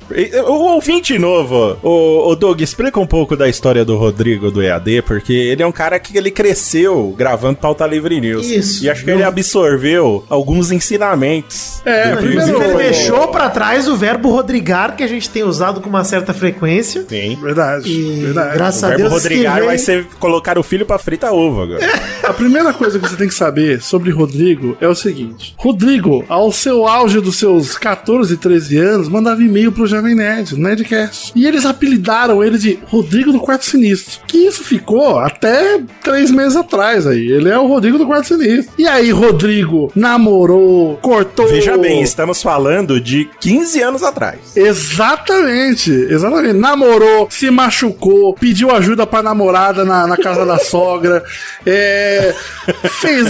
O ouvinte novo, o, o Doug, explica um pouco da história do Rodrigo do EAD, porque ele é um cara que ele cresceu gravando pauta livre news. Isso. E acho que ele absorveu alguns ensinamentos. É, primeiro- Inclusive, ele deixou pra trás o verbo rodrigar, que a gente tem usado com uma certa frequência. Sim. Verdade, E verdade. graças O a Deus que Rodrigar vem- vai ser colocar o filho pra fritar ovo agora. A primeira coisa que você tem que saber sobre Rodrigo é o seguinte: Rodrigo, ao seu auge dos seus 14, 13 anos, mandava e-mail pro Jovem Nerd, no Nerdcast. E eles apelidaram ele de Rodrigo do Quarto Sinistro. Que isso ficou até três meses atrás aí. Ele é o Rodrigo do Quarto Sinistro. E aí, Rodrigo namorou, cortou. Veja bem, estamos falando de 15 anos atrás. Exatamente, exatamente. Namorou, se machucou, pediu ajuda pra namorada na, na casa da sogra, é, fez,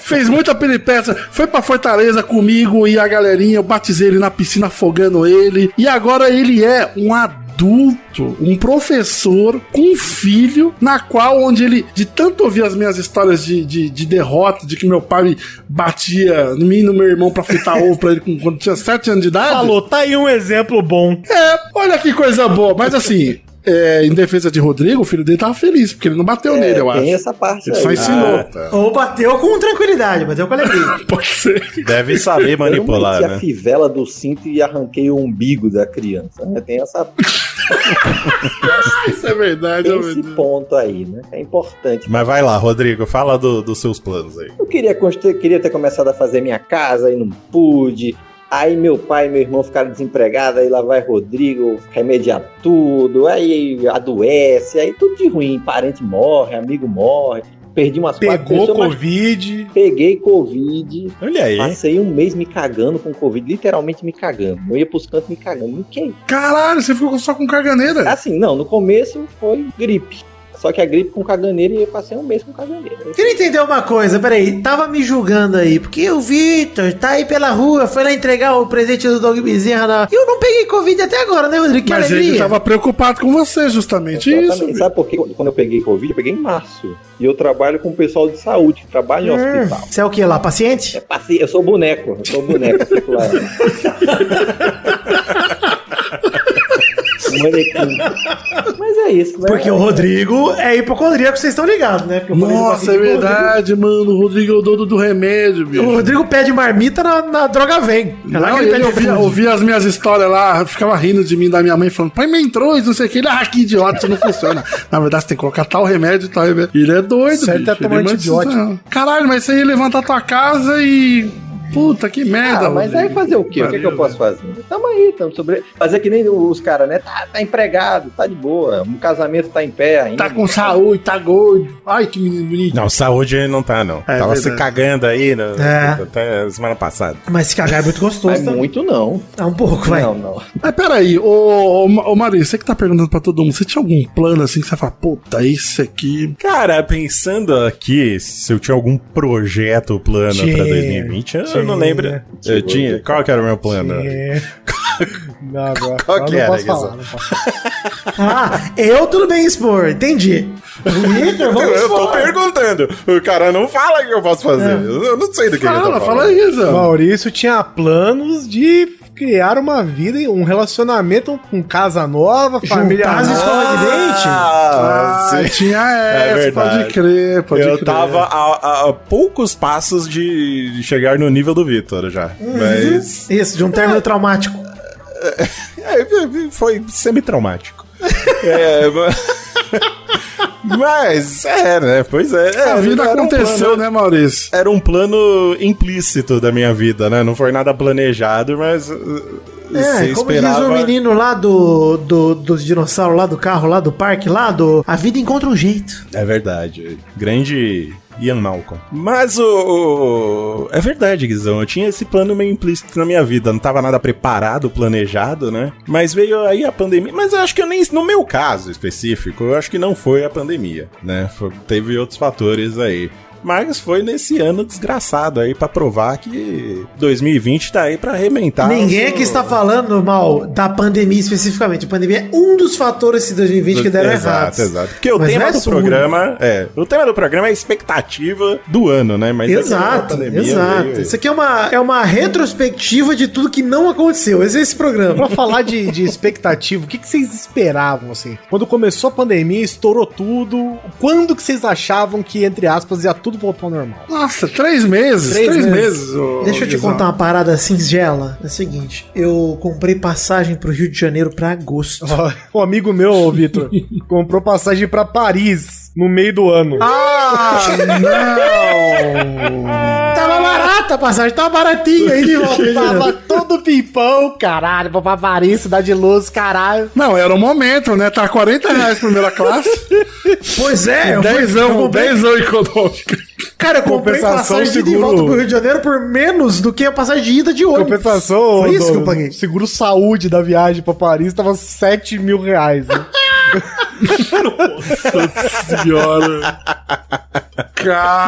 fez muita peripécia, foi pra Fortaleza comigo e a galerinha, eu batizei ele na piscina afogando ele, e agora ele é um adulto, um professor com um filho, na qual onde ele, de tanto ouvir as minhas histórias de, de, de derrota, de que meu pai batia em mim e no meu irmão pra fritar ovo pra ele quando tinha 7 anos de idade. Falou, tá aí um exemplo bom. É, olha que coisa boa. Mas assim, é, em defesa de Rodrigo, o filho dele tava feliz, porque ele não bateu nele, eu É, tem acho. essa parte Ele aí. só ensinou. Ah, tá. Ou bateu com tranquilidade, bateu com alegria. Pode ser. Deve saber Eu manipular, a né? fivela do cinto e arranquei o umbigo da criança. Né? Tem, essa, Isso é verdade, tem é esse ponto aí, né? É importante. Mas vai lá, Rodrigo, fala do- dos seus planos aí. Eu queria, construir- queria ter começado a fazer minha casa e não pude. Aí meu pai e meu irmão ficaram desempregados, aí lá vai Rodrigo remediar tudo, aí adoece, aí tudo de ruim. Parente morre, amigo morre. Perdi umas quatro Pegou pessoas, mas Covid. peguei Covid. Olha aí. Passei um mês me cagando com Covid, literalmente me cagando. Eu ia pros cantos me cagando. Me que Caralho, você ficou só com caganeira. Assim, não, no começo foi gripe. Só que a gripe com caganeira e eu passei um mês com caganeira. Queria entender uma coisa, peraí, tava me julgando aí, porque o Vitor tá aí pela rua, foi lá entregar o presente do Dog Bezerra na... Eu não peguei Covid até agora, né, Rodrigo? Que Mas alegria. ele tava preocupado com você, justamente Exatamente. isso. Sabe por quê? Quando eu peguei Covid, eu peguei em março. E eu trabalho com o pessoal de saúde, que trabalha em Hum, hospital. Você é o que lá, paciente? Passei, eu sou boneco, eu sou boneco, eu fico lá. Manequim. Mas é isso, né? Porque o Rodrigo é hipocondríaco, vocês estão ligados, né? Nossa, é de verdade, mano. O Rodrigo é o dono do remédio, bicho. O Rodrigo pede marmita na, na droga vem. É lá Não, que ele ele pede ouvia, ouvia as minhas histórias lá, ficava rindo de mim, da minha mãe, falando, põe mentrões, não sei o que. Ele, ah, que idiota, isso não funciona. Na verdade, você tem que colocar tal remédio e tal remédio. Ele é doido, Certo é bicho. tomar ele manda antibiótico. isso. Caralho, mas você ia levantar tua casa e... Puta, que merda, Ah, mas aí fazer o quê? O que, que eu posso fazer? Tamo aí, tamo sobre. Fazer que nem os caras, né? Tá, tá empregado, tá de boa. O casamento tá em pé ainda. Tá com saúde, tá gordo. Ai, que menino bonito. Não, saúde ele não tá, não. É Tava se verdade. cagando aí no, É. até semana passada. Mas se cagar é muito gostoso, Mas tá? muito não. É um pouco, vai. Não, não. Mas peraí, ô, ô, ô Maria, você que tá perguntando pra todo mundo, você tinha algum plano assim que você fala, puta, esse aqui. Cara, pensando aqui se eu tinha algum projeto, plano Tinha, pra 2020, eu tinha. não lembro. Eu tinha. Qual que era o meu plano? É. Não, agora, Qual que não era, falar, não posso falar. Ah, eu tudo bem expor, entendi. Vamos Eu tô perguntando. O cara não fala o que eu posso fazer. Eu não sei do que ele tá Fala, falando. fala Zé. Maurício tinha planos de criar uma vida, e um relacionamento com casa nova, família Juntar nova. escolas de dente. Ah, Ah, tinha É essa, verdade. pode crer, pode eu crer. tava a, a poucos passos de chegar no nível do Vitor já. Mas. Isso, de um término traumático. É, foi semi-traumático. é, mas... mas, é, né? Pois é. é, A vida era um aconteceu, plano- né, Maurício? Era um plano implícito da minha vida, né? Não foi nada planejado, mas. uh, É, você como esperava. diz o menino lá do, do, dos dinossauros, lá do carro, lá do parque, lá do... A vida encontra um jeito. É verdade. Grande Ian Malcolm. Mas o, É verdade, Guizão. Eu tinha esse plano meio implícito na minha vida. Não tava nada preparado, planejado, né? Mas veio aí a pandemia. Mas eu acho que eu nem. No meu caso específico, eu acho que não foi a pandemia, né? Foi- teve outros fatores aí. Mas foi nesse ano desgraçado aí pra provar que 2020 tá aí pra arrebentar. Ninguém aqui está falando mal da pandemia especificamente. A pandemia é um dos fatores de 2020 que deram exato, errado. Exato, Porque o Mas tema é do programa é. O tema do programa é a expectativa do ano, né? Mas Exato, pandemia exato. veio- Isso aqui é uma, é uma retrospectiva de tudo que não aconteceu. Esse é esse programa. Pra falar de, de expectativa, o que, que vocês esperavam, assim? Quando começou a pandemia, estourou tudo. Quando que vocês achavam que, entre aspas, ia tudo voltar ao normal? Nossa, três meses. Três Três, meses. meses. ô, Deixa eu te contar uma parada singela. É o seguinte, eu comprei passagem pro Rio de Janeiro pra agosto. Um amigo meu, Vitor, comprou passagem pra Paris no meio do ano. Ah, não! Tava barata a passagem, tava baratinha aí Tava todo pimpão, caralho, pra Paris, cidade de luz, caralho. Não, era o momento, né? Tá 40 reais primeira classe. Pois é, eu fui- eu Dezão, comprei- dezão econômica. Cara, eu comprei passagem de ida e seguro- volta pro Rio de Janeiro por menos do que a passagem de ida de ônibus. Compensação, Foi isso do- que eu paguei. seguro saúde da viagem pra Paris tava 7 mil reais. Né? Senhora.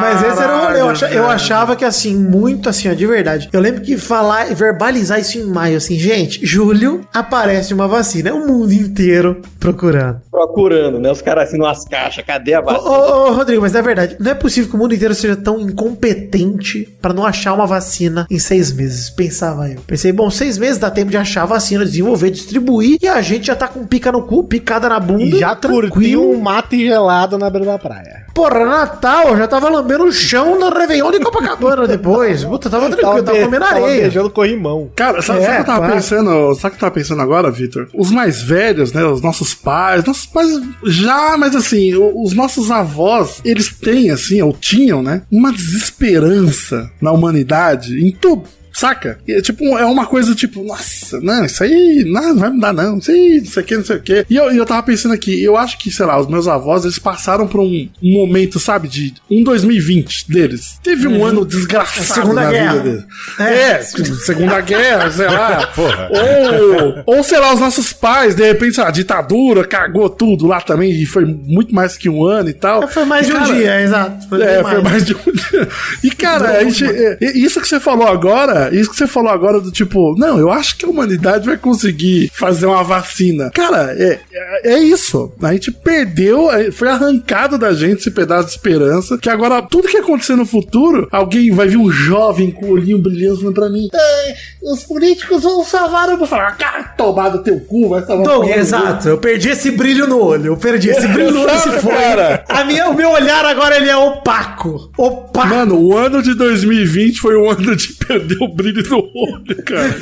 Mas esse era o rolê. Eu, acha- eu achava que, assim, muito assim, ó, de verdade. Eu lembro que falar, verbalizar isso em maio, assim, gente, julho aparece uma vacina. É o mundo inteiro procurando. Procurando, né? Os caras assim nas caixas, cadê a Ô, vacina? ô, ô, Rodrigo, mas é verdade. Não é possível que o mundo inteiro seja tão incompetente pra não achar uma vacina em seis meses. Pensava eu. Pensei, bom, seis meses dá tempo de achar a vacina, desenvolver, distribuir e a gente já tá com pica no cu, picada na bunda. E já curtiu um mate gelado na beira da praia. Porra, Natal, eu já tava lambendo o chão no Réveillon de Copacabana depois. Puta, tava tranquilo, tava, be- comendo tava areia. beijando corrimão. Cara, sabe, É, sabe o que eu tava claro. pensando? Sabe o que eu tava pensando agora, Vitor? Os mais velhos, né? Os nossos pais, nossos pais já, mas assim, os nossos avós, eles têm, assim, ou tinham, né? Uma desesperança na humanidade em tudo. Saca? E, é tipo, é uma coisa tipo, nossa, não, isso aí não, não vai mudar, não. Isso aí, isso aqui, não sei o quê. E eu, eu tava pensando aqui, eu acho que, sei lá, os meus avós, eles passaram por um, um momento, sabe, de um 2020 deles. Teve um ano desgraçado Uhum. Segunda na Guerra. vida deles. É. É, Segunda Guerra, sei lá. Porra. Ou, ou, sei lá, os nossos pais, de repente, sei lá, a ditadura cagou tudo lá também, e foi muito mais que um ano e tal. Foi mais E, de um cara, dia, exato. Foi é, bem foi mais de um dia. E, cara, a gente, é, isso que você falou agora, isso que você falou agora do tipo, não, eu acho que a humanidade vai conseguir fazer uma vacina. Cara, é, é, é isso. A gente perdeu, é, foi arrancado da gente esse pedaço de esperança, que agora tudo que acontecer no futuro, alguém vai vir um jovem com o olhinho brilhando falando pra mim, "Ai, os políticos vão salvar, eu vou falar, cara, tomar do teu cu, vai salvar Doug, exato. Eu perdi esse brilho no olho. Eu perdi esse brilho no olho. Se foi. cara. A minha, o meu olhar agora ele é opaco. Opaco. Mano, o ano de 2020 foi o ano de perder o brilho no olho, cara.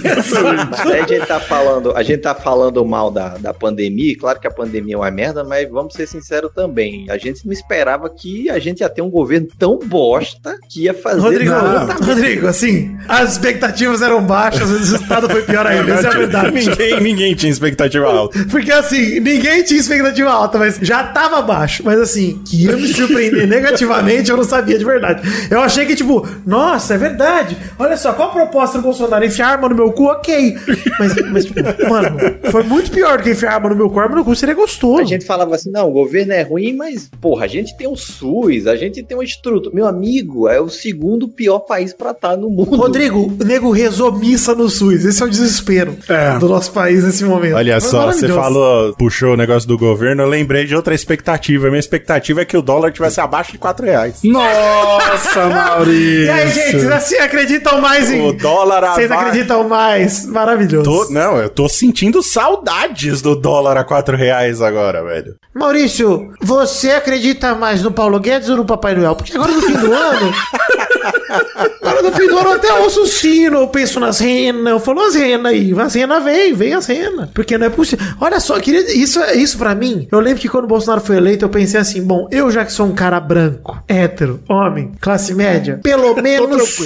Aí a gente tá falando, a gente tá falando mal da, da pandemia, claro que a pandemia é uma merda, mas vamos ser sinceros também. A gente não esperava que a gente ia ter um governo tão bosta que ia fazer Rodrigo, nada. Rodrigo, assim, as expectativas eram baixas, o resultado foi pior ainda. Essa é verdade. ninguém, ninguém tinha expectativa alta. Porque assim, ninguém tinha expectativa alta, mas já tava baixo. Mas assim, que ia me surpreender negativamente, eu não sabia de verdade. Eu achei que, tipo, nossa, é verdade. Olha só, qual a proposta do Bolsonaro? Enfiar arma no meu cu? Ok. Mas, mas mano, foi muito pior do que enfiar arma no meu cu. Arma no cu seria gostoso. A gente falava assim, não, o governo é ruim, mas, porra, a gente tem o SUS, a gente tem uma estrutura. Meu amigo, é o segundo pior país pra estar no mundo. Rodrigo, o nego rezou missa no SUS. Esse é o desespero É. do nosso país nesse momento. Olha Foi só, você falou, puxou o negócio do governo, eu lembrei de outra expectativa. Minha expectativa é que o dólar tivesse abaixo de 4 reais. Nossa, Maurício. E aí, gente, vocês assim, acreditam mais em. O dólar Vocês abaixo- acreditam mais? Maravilhoso. Tô- não, eu tô sentindo saudades do dólar a 4 reais agora, velho. Maurício, você acredita mais no Paulo Guedes ou no Papai Noel? Porque agora no fim do ano. agora no fim do ano eu até ouço o sino, eu penso nas renas. Eu falo as renas aí. As renas vem, vem as renas. Porque não é possível. Olha só, queria, isso, isso pra mim. Eu lembro que quando o Bolsonaro foi eleito, eu pensei assim: bom, eu já que sou um cara branco, hétero, homem, classe média, pelo menos.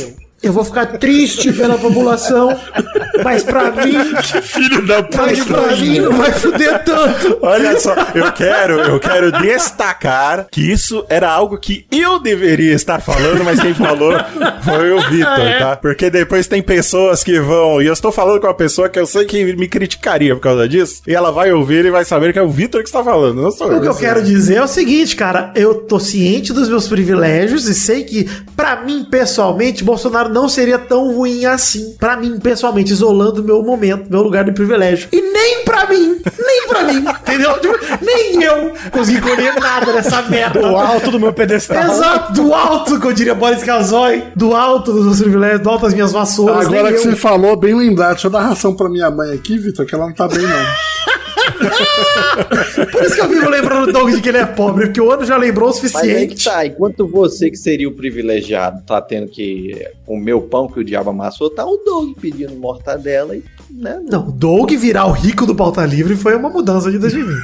Eu vou ficar triste pela população, mas pra mim, Filho da mas pra mim não vai fuder tanto. Olha só, eu quero, eu quero destacar que isso era algo que eu deveria estar falando, mas quem falou foi o Vitor, tá? Porque depois tem pessoas que vão, e eu estou falando com uma pessoa que eu sei que me criticaria por causa disso, e ela vai ouvir e vai saber que é o Vitor que está falando, não sou eu. O que eu quero dizer é o seguinte, cara, eu tô ciente dos meus privilégios e sei que, pra mim, pessoalmente, Bolsonaro não seria tão ruim assim. Pra mim, pessoalmente, isolando meu momento, meu lugar de privilégio. E nem pra mim, nem pra mim, entendeu? Tipo, nem eu consegui colher nada dessa merda. Do alto do meu pedestal. Exato, do alto, que eu diria Boris Casoy, do alto dos meus privilégios, do alto das minhas vassouras. Agora nem que eu. você falou, bem lembrado. Deixa eu dar ração pra minha mãe aqui, Vitor, que ela não tá bem, não. Por isso que eu vivo lembrando o Doug de que ele é pobre, porque o ano já lembrou o Mas aí que suficiente. tá, enquanto você que seria o privilegiado tá tendo que comer o pão que o diabo amassou, tá o Doug pedindo mortadela e, né? Não, o Doug virar o rico do pauta livre foi uma mudança de 2020.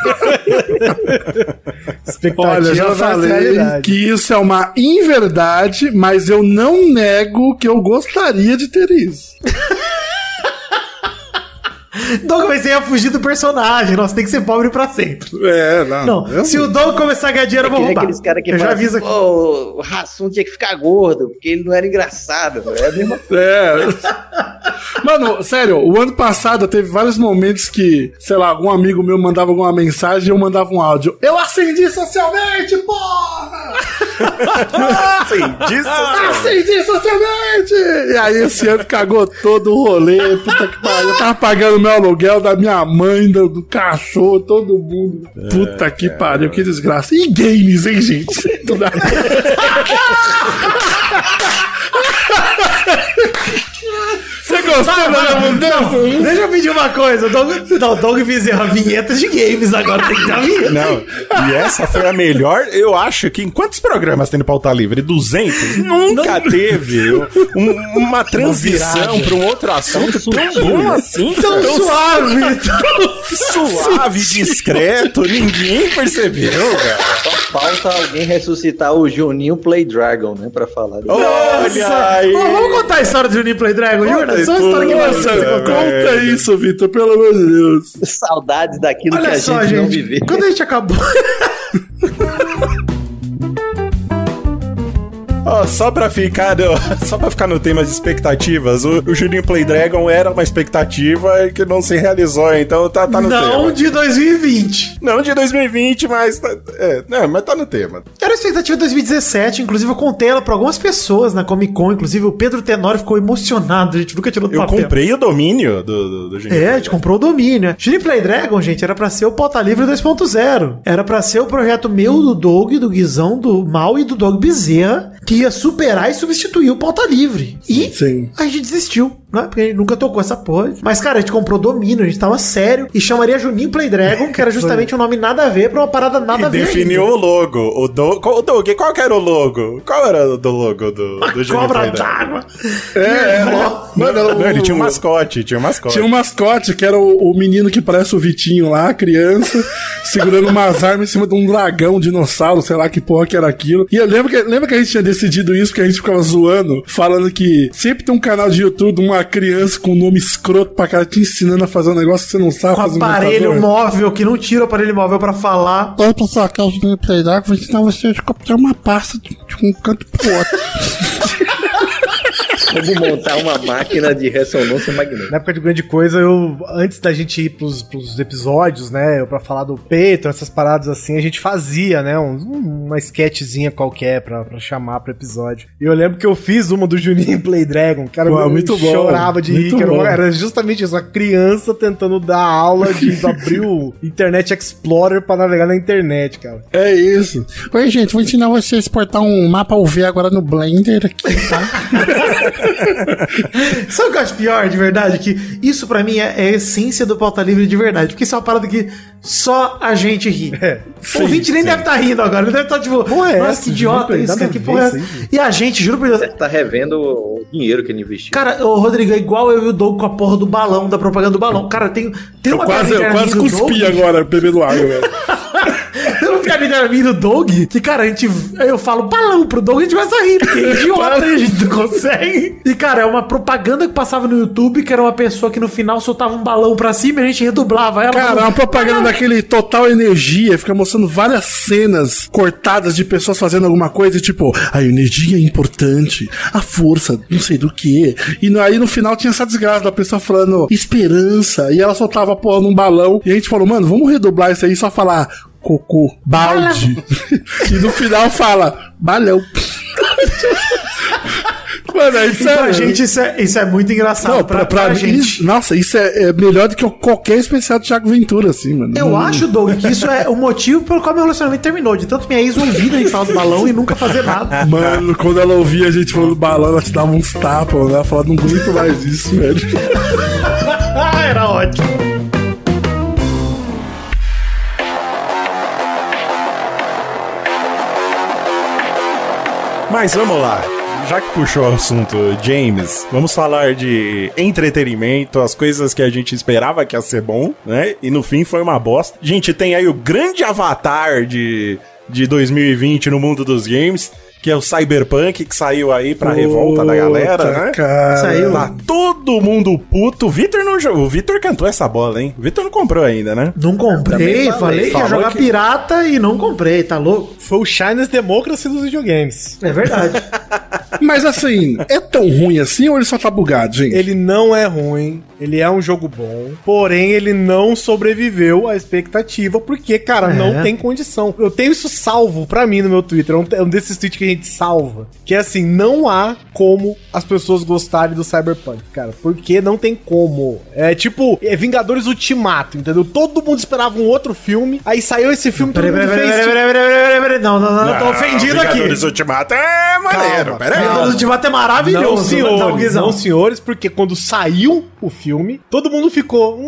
Expectativa Olha, já falei que isso é uma inverdade, mas eu não nego que eu gostaria de ter isso. Doug vai ser a fugir do personagem. Nossa, tem que ser pobre pra sempre. É, não. Não, se o Doug começar a ganhar dinheiro, eu vou roubar. aqueles caras que eu já aviso assim, aqui. "Pô, o Rassum tinha que ficar gordo, porque ele não era engraçado. É a mesma É. Mano, sério, o ano passado teve vários momentos que, sei lá, algum amigo meu mandava alguma mensagem e eu mandava um áudio. Eu acendi socialmente, porra! Sim, disso. Acendi socialmente! E aí esse ano cagou todo o rolê, puta que pariu. Eu tava pagando meu aluguel da minha mãe, do, do cachorro, todo mundo. Puta que pariu, que desgraça. E games, hein, gente? Tudo a- Você gostou da mudança? Deixa eu pedir uma coisa. O Doug, não, o Doug Bezerra, vinheta de games agora tem que a vinheta. Não, e essa foi a melhor. Eu acho que em quantos programas tem no Pauta Livre? 200? Nunca teve um- uma transição para um outro assunto tão bom assim, Tão suave. tão suave, discreto. Ninguém percebeu, cara. Só falta alguém ressuscitar o Juninho Play Dragon, né? Pra falar. Olha aí. Pô, vamos contar a história do Juninho Play Dragon, aí Só uma história que Nossa, É, conta velho. isso, Vitor, pelo amor de Deus. Saudades daquilo que Olha a só, gente, não gente. viveu. Quando a gente acabou. Ó, só pra ficar no, só pra ficar no tema de expectativas, o, o Juninho Play Dragon era uma expectativa que não se realizou, então tá, tá no não tema. de 2020. Não de 2020, mas tá, é, não, mas tá no tema. Era a expectativa de 2017, inclusive eu contei ela pra algumas pessoas na Comic Con, inclusive o Pedro Tenório ficou emocionado, a gente nunca tirou do Eu papel. comprei o domínio do, do, do Juninho É, a gente comprou o domínio. né? Juninho Play Dragon, gente, era pra ser o Pauta Livre 2.0. Era pra ser o projeto meu, do Doug, do Guizão, do Mal e do Doug Bezerra, que ia superar e substituir o Pauta Livre. E Sim. a gente desistiu, né? Porque a gente nunca tocou essa porra. Mas, cara, a gente comprou domínio, a gente tava sério e chamaria Juninho Play Dragon, que era justamente um nome nada a ver pra uma parada nada a E ver. definiu ainda. o logo. O, do, qual, o Doug, qual que era o logo? Qual era o do logo do, do Juninho Cobra Play Dragon? d'água. É, é. Mano, era o- Não, ele tinha um mascote, tinha um mascote. Tinha um mascote, que era o, o menino que parece o Vitinho lá, criança, segurando umas armas em cima de um dragão, um dinossauro, sei lá que porra que era aquilo. E eu lembro que, lembra que a gente tinha decidido isso, que a gente ficava zoando, falando que sempre tem um canal de YouTube de uma criança com um nome escroto pra cara te ensinando a fazer um negócio que você não sabe Com fazer aparelho computador. móvel, que não tira o aparelho móvel pra falar. Oi, pessoal, aqui é o Juninho Playdown, vou ensinar você a copiar uma pasta de, de um canto pro outro. Como montar uma máquina de ressonância magnética. Na época de grande coisa, eu, antes da gente ir pros, pros episódios, né, pra falar do Patreon, essas paradas assim, a gente fazia, né, uns- uma sketchzinha qualquer pra, pra chamar pro episódio. E eu lembro que eu fiz uma do Juninho Play Dragon, cara, Pô, eu muito bom, chorava de rir, era, era justamente isso, uma criança tentando dar aula de abrir o Internet Explorer pra navegar na internet, cara. É isso. Oi, gente, vou ensinar você a exportar um mapa UV agora no Blender aqui, tá? Sabe o que eu acho pior, de verdade? Que isso pra mim é, é a essência do pauta livre de verdade. Porque isso é uma parada que só a gente ri. É, o ouvinte nem deve estar rindo agora. Ele deve estar tipo, Porra é nossa, essa, que idiota isso, cara, que porra é essa? E a gente, juro por Deus. Tá revendo o dinheiro que ele investiu. Cara, o Rodrigo é igual eu e o Doug com a porra do balão, da propaganda do balão. Cara, tem, tem Eu uma quase, eu quase cuspi Doug. agora bebendo água, velho. Tem uma piadinha da minha e do Doug, que, cara, a gente. Eu falo balão pro Doug, a gente começa a rir, porque é idiota, a gente não consegue. E, cara, é uma propaganda que passava no YouTube, que era uma pessoa que no final soltava um balão pra cima e a gente redublava ela. Cara, é falando, uma propaganda daquele Total Energia, fica mostrando várias cenas cortadas de pessoas fazendo alguma coisa, e tipo, a energia é importante, a força, não sei do que. E aí no final tinha essa desgraça da pessoa falando esperança, e ela soltava a porra num balão, e a gente falou, mano, vamos redoblar isso aí, só falar cocô, balde. e no final fala, balão. mano, é E sério. pra gente isso é, isso é muito engraçado. Não, pra, pra, mim, isso- nossa, isso é, é melhor do que qualquer especial do Thiago Ventura, assim, mano. Eu Não- acho, Doug, que isso é o motivo pelo qual meu relacionamento terminou. De tanto minha ex ouvir a gente falar do balão e nunca fazer nada. Mano, quando ela ouvia a gente falando balão, ela te dava uns tapas, mano. Ela falava, não aguento mais isso, velho. Ah, era ótimo. Mas vamos lá. Já que puxou o assunto James, vamos falar de entretenimento, as coisas que a gente esperava que ia ser bom, né? E no fim foi uma bosta. Gente, tem aí o grande avatar de, de 2020 no mundo dos games, que é o Cyberpunk, que saiu aí pra revolta da galera, Puta, né? Cara. Saiu. Tá todo mundo puto. O Vitor não jogou. O Vitor cantou essa bola, hein? O Vitor não comprou ainda, né? Não comprei, falei, falei. que ia Falou jogar que- pirata e não comprei, tá louco? Foi o Shines Democracy dos videogames. É verdade. Mas assim, é tão ruim assim ou ele só tá bugado, gente? Ele não é ruim, ele é um jogo bom, porém ele não sobreviveu à expectativa, porque, cara, É. não tem condição. Eu tenho isso salvo pra mim no meu Twitter, é um, é um desses tweets que gente salva, que é assim, não há como as pessoas gostarem do Cyberpunk, cara, porque não tem como. É tipo, é Vingadores Ultimato, entendeu? Todo mundo esperava um outro filme, aí saiu esse filme. Não, não, não, eu tô ofendido aqui. Vingadores Ultimato é maneiro, peraí. Vingadores Ultimato é maravilhoso. Não, Não, senhores, não, senhores, porque quando saiu o filme, todo mundo ficou.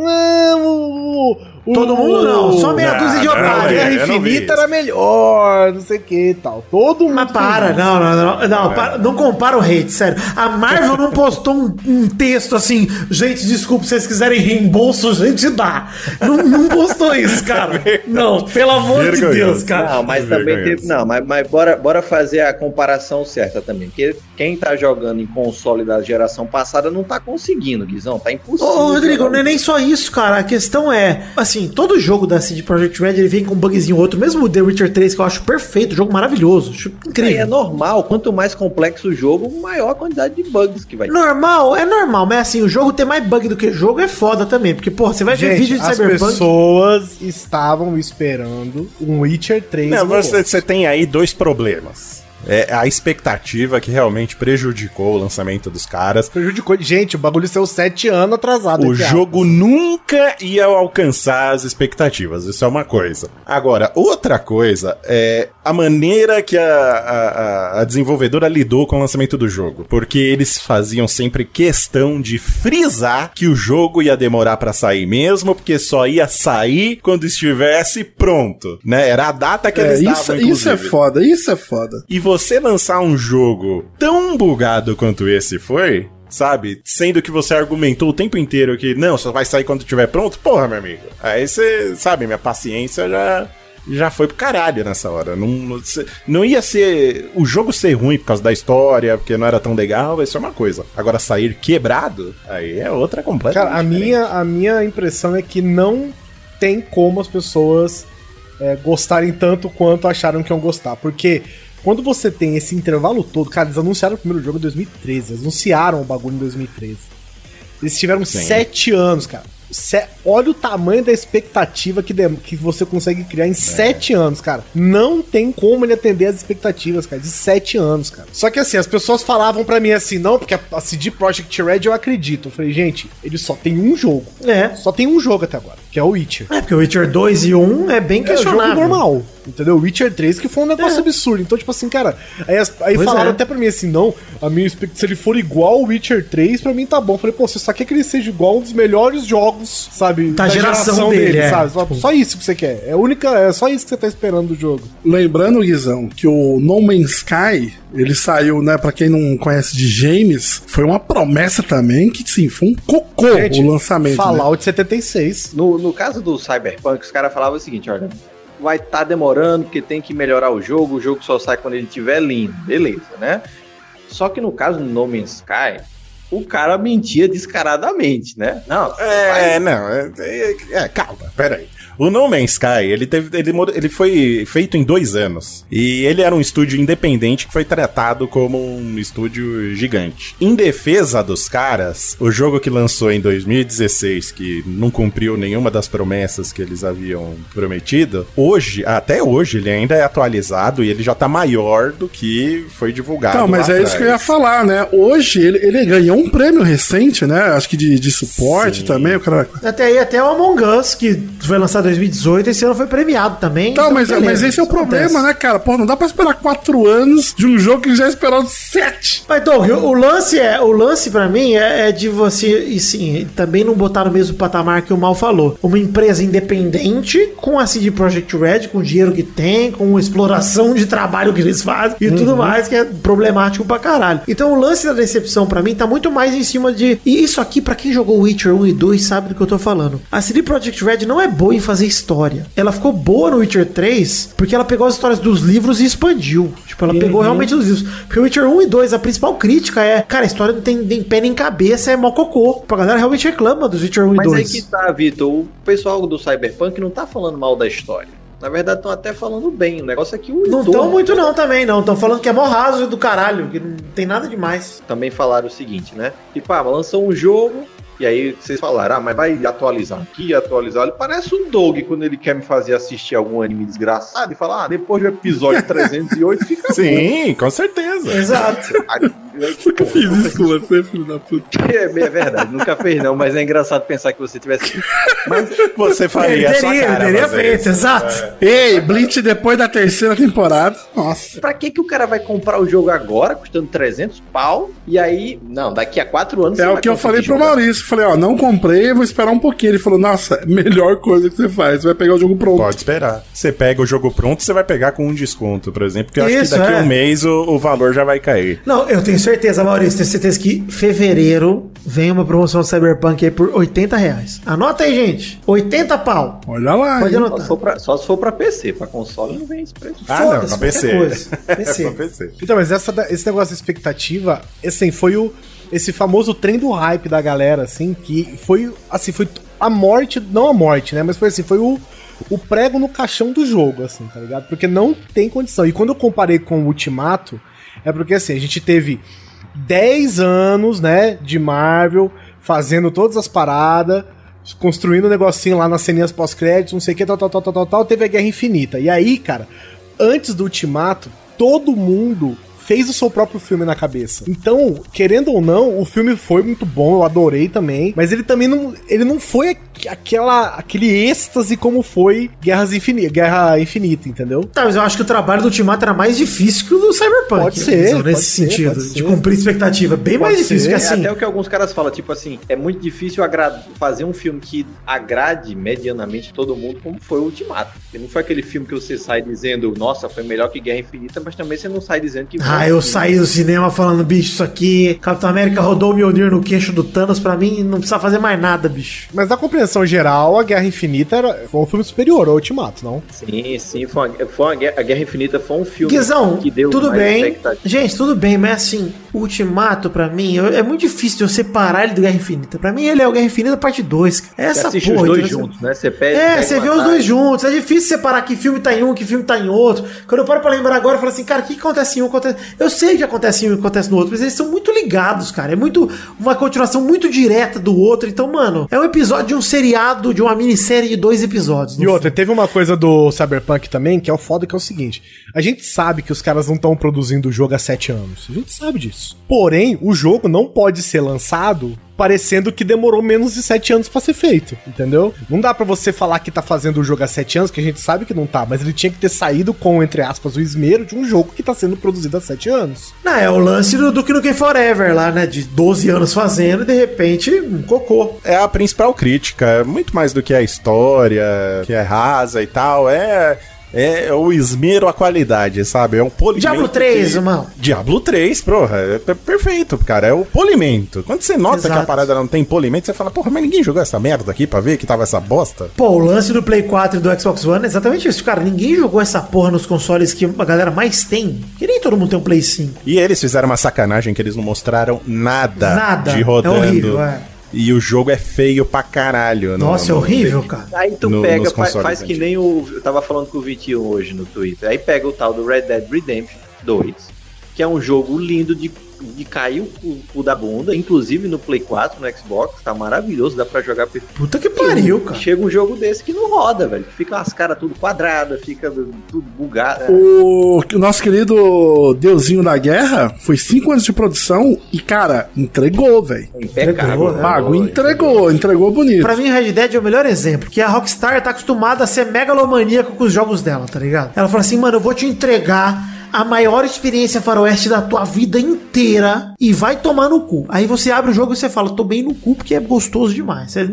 Todo mundo não, só meia dúzia de não, A não, otário. Guerra Infinita era melhor, não sei o que e tal. Todo mundo. Mas para, não, não, não, não, para, não compara o hate, sério. A Marvel não postou um, um texto assim, gente, desculpa, se vocês quiserem reembolso, a gente dá. Não, não postou isso, cara. Não, pelo amor de. Deus, cara. Não, mas também teve. Não, mas, mas bora, bora fazer a comparação certa também. Porque quem tá jogando em console da geração passada não tá conseguindo, Guizão. Tá impossível. Ô, Rodrigo, não é nem só isso, cara. A questão é, assim, todo jogo da CD Projekt Red ele vem com um bugzinho ou outro. Mesmo o The Witcher 3, que eu acho perfeito, jogo maravilhoso, acho Aí é incrível. normal. Quanto mais complexo o jogo, maior a quantidade de bugs que vai ter. Normal, é normal, mas assim, o jogo ter mais bug do que jogo é foda também. Porque, porra, você vai ver Gente, vídeo de as Cyberpunk. pessoas estavam esperando um Witcher 3. Não, você, você tem aí dois problemas. É a expectativa que realmente prejudicou o lançamento dos caras. Prejudicou. Gente, o bagulho saiu sete anos atrasado. O jogo nunca ia alcançar as expectativas, isso é uma coisa. Agora, outra coisa é a maneira que a, a, a- desenvolvedora lidou com o lançamento do jogo. Porque eles faziam sempre questão de frisar que o jogo ia demorar pra sair mesmo, porque só ia sair quando estivesse pronto, né? Era a data que É, eles isso, davam, isso é foda, isso é foda. E você lançar um jogo tão bugado quanto esse foi, sabe? Sendo que você argumentou o tempo inteiro que não, só vai sair quando estiver pronto, porra, meu amigo. Aí você, sabe, minha paciência já já foi pro caralho nessa hora. Não, não, ia ser o jogo ser ruim por causa da história, porque não era tão legal, isso é uma coisa. Agora sair quebrado, aí é outra completa. Cara, a minha, a minha impressão é que não tem como as pessoas é, gostarem tanto quanto acharam que iam gostar. Porque quando você tem esse intervalo todo, cara, eles anunciaram o primeiro jogo em 2013, eles anunciaram o bagulho em 2013. Eles tiveram Sim. sete anos, cara. Se- Olha o tamanho da expectativa que, dem- que você consegue criar em sete anos, cara. Não tem como ele atender as expectativas, cara, de sete anos, cara. Só que assim, as pessoas falavam pra mim assim, não, porque a, a CD Projekt Red eu acredito. Eu falei, gente, ele só tem um jogo. É. Só tem um jogo até agora, que é o Witcher. É, porque o Witcher 2 e 1 é bem É o jogo questionável. normal, entendeu? O Witcher 3 que foi um negócio absurdo. Então, tipo assim, cara, aí, aí Pois falaram é. até pra mim assim, não, a minha se ele for igual ao Witcher 3, pra mim tá bom. Eu falei, pô, você só quer que ele seja igual a um dos melhores jogos, sabe? Da geração dele, é. sabe? Só, só isso que você quer. É a única, é só isso que você tá esperando do jogo. Lembrando, Guizão, que o No Man's Sky, ele saiu, né, pra quem não conhece de James, foi uma promessa também que, sim, foi um cocô Gente, o lançamento. né? Fallout 76. No, no caso do Cyberpunk, os caras falavam o seguinte, olha, vai estar demorando porque tem que melhorar o jogo, o jogo só sai quando ele estiver lindo, beleza, né? Só que no caso do No Man's Sky, o cara mentia descaradamente, né? Não, É, não, é, é, é, calma, peraí. O No Man's Sky, ele, teve, ele, ele foi feito em dois anos. E ele era um estúdio independente que foi tratado como um estúdio gigante. Em defesa dos caras, o jogo que lançou em 2016, que não cumpriu nenhuma das promessas que eles haviam prometido, hoje, até hoje, ele ainda é atualizado e ele já tá maior do que foi divulgado. Não, mas lá é isso que eu ia atrás. falar, né? Hoje ele, ele ganhou um prêmio recente, né? Acho que de, de suporte Sim. também. O cara... Até aí, até o Among Us, que foi lançado 2018, esse ano foi premiado também. Não, então mas, beleza, mas esse é o problema, acontece. né, cara? Pô, não dá pra esperar quatro anos de um jogo que já esperou sete. Mas, Doug, o o lance é, o lance para mim é, é de você, e sim, também não botar no mesmo patamar que o Mal falou. Uma empresa independente, com a CD Projekt Red, com o dinheiro que tem, com a exploração de trabalho que eles fazem e tudo mais, que é problemático pra caralho. Então o lance da decepção pra mim tá muito mais em cima de. E isso aqui, pra quem jogou Witcher 1 e 2, sabe do que eu tô falando. A CD Projekt Red não é boa em fazer história. Ela ficou boa no Witcher 3 porque ela pegou as histórias dos livros e expandiu. Tipo, ela pegou realmente os livros. Porque Witcher 1 e 2, a principal crítica é, cara, a história não tem nem pé nem cabeça, é mó cocô. A galera realmente reclama dos Witcher 1 Mas e aí 2. que tá, Vitor. O pessoal do Cyberpunk não tá falando mal da história. Na verdade, estão até falando bem. O negócio é que o Não entorno- tão muito não também, não. Estão falando que é mó raso do caralho, que não tem nada demais. Também falaram o seguinte, né? Tipo, ah, lançou um jogo. E aí vocês falaram, ah, mas vai atualizar aqui, atualizar. Ele parece um Doug quando ele quer me fazer assistir algum anime desgraçado e falar, ah, depois do episódio 308 fica bom. Sim, com certeza. Exato. Aí, Nunca fiz isso com você, filho da puta. É, é verdade, nunca fez não, mas é engraçado pensar que você tivesse. Mas Você faria a sua teria, cara teria feito, isso. exato. Ei, Bleach depois da terceira temporada. Nossa. pra que que o cara vai comprar o jogo agora, custando 300 pau, e aí, não, daqui a quatro anos É você o vai que eu falei pro. Maurício. Falei, ó, não comprei, vou esperar um pouquinho. Ele falou, nossa, melhor coisa que você faz. Você vai pegar o jogo pronto. Pode esperar. Você pega o jogo pronto, você vai pegar com um desconto, por exemplo, porque eu acho Isso, que daqui a é. um mês o, o valor já vai cair. Não, eu tenho certeza, Maurício, tenho certeza que fevereiro vem uma promoção do Cyberpunk aí por 80 reais. Anota aí, gente. 80 pau. Olha lá. Pode hein? Só anotar. se, for pra, só se for pra PC, pra console não vem esse preço. Ah, não, pra PC. coisa. PC. É pra PC. Então, mas essa, esse negócio de expectativa, assim, foi o. Esse famoso trem do hype da galera, assim, que foi. Assim, foi a morte. Não a morte, né? Mas foi assim, foi o. O prego no caixão do jogo, assim, tá ligado? Porque não tem condição. E quando eu comparei com o Ultimato, é porque assim, a gente teve 10 anos, né, de Marvel, fazendo todas as paradas, construindo um negocinho lá nas ceninhas pós-créditos, não sei o que, tal, tal, tal, tal, tal, tal, teve a Guerra Infinita. E aí, cara, antes do Ultimato, todo mundo fez o seu próprio filme na cabeça. Então, querendo ou não, o filme foi muito bom, eu adorei também, mas ele também não, ele não foi aquela aquele êxtase como foi Guerras Infini Guerra Infinita, entendeu? Tá, mas eu acho que o trabalho do Ultimato era mais difícil que o do Cyberpunk. Pode ser, Nesse pode ser, sentido, pode de ser. cumprir expectativa. Bem Pode mais difícil ser. que É assim. até o que alguns caras falam, tipo assim, é muito difícil fazer um filme que agrade medianamente todo mundo, como foi o Ultimato. Porque não foi aquele filme que você sai dizendo, nossa, foi melhor que Guerra Infinita, mas também você não sai dizendo que. Ah, eu saí do cinema falando, bicho, isso aqui. Capitão América rodou o Mjolnir no queixo do Thanos pra mim não precisa fazer mais nada, bicho. Mas na compreensão geral, a Guerra Infinita era, foi um filme superior ao Ultimato, não? Sim, sim, foi, uma, foi uma guerra, a Guerra Infinita foi um filme Guizão, que deu tudo bem. Gente, tudo bem, mas assim, o Ultimato, pra mim, eu- é muito difícil de eu separar ele do Guerra Infinita. Pra mim, ele é o Guerra Infinita parte 2. É Você essa assiste porra. os dois entendeu? juntos, né? Você pede. É, você vê os dois juntos. É difícil separar que filme tá em um, que filme tá em outro. Quando eu paro pra lembrar agora, eu falo assim, cara, o que, que acontece em um? Acontece... Eu sei que acontece em um e acontece no outro, mas eles são muito ligados, cara. É muito uma continuação muito direta do outro. Então, mano, é um episódio de um seriado, de uma minissérie de dois episódios. E outra, teve uma coisa do Cyberpunk também, que é o foda, que é o seguinte. A gente sabe que os caras não estão produzindo o jogo há sete anos. A gente sabe disso. Porém, o jogo não pode ser lançado parecendo que demorou menos de sete anos pra ser feito, entendeu? Não dá pra você falar que tá fazendo o jogo há sete anos, que a gente sabe que não tá, mas ele tinha que ter saído com, entre aspas, o esmero de um jogo que tá sendo produzido há sete anos. Não, é o lance do Duke Nukem Forever lá, né? De 12 anos fazendo e de repente, um cocô. É a principal crítica, muito mais do que a história, que é rasa e tal, é É, é o esmero à qualidade, sabe? É um polimento. Diablo 3, que- irmão. Diablo 3, porra, é per- perfeito, cara. É o polimento. Quando você nota Exato. que a parada não tem polimento, você fala, porra, mas ninguém jogou essa merda aqui pra ver que tava essa bosta? Pô, o lance do Play 4 e do Xbox One é exatamente isso. Cara, ninguém jogou essa porra nos consoles que a galera mais tem. Que nem todo mundo tem um Play 5. E eles fizeram uma sacanagem que eles não mostraram nada, Nada. de rodando. É horrível, é. E o jogo é feio pra caralho. no- Nossa, é no- horrível, cara. Aí tu No- pega, faz, consoles faz que nem o. Eu tava falando com o Vitinho hoje no Twitter. Aí pega o tal do Red Dead Redemption 2, que é um jogo lindo de, de cair o cu, da bunda, inclusive no Play 4, no Xbox, tá maravilhoso, dá pra jogar perfeito. Puta que pariu, cara. Chega um jogo desse que não roda, velho. Fica umas caras tudo quadradas, fica tudo bugado. O, o nosso querido Deusinho da Guerra foi cinco anos de produção e, cara, entregou, velho. Impecável. Entregou, né? Pago, entregou, entregou bonito. Pra mim, Red Dead é o melhor exemplo, que a Rockstar tá acostumada a ser megalomaníaca com os jogos dela, tá ligado? Ela fala assim, mano, eu vou te entregar a maior experiência faroeste da tua vida inteira e vai tomar no cu. Aí você abre o jogo e você fala, tô bem no cu porque é gostoso demais. Você,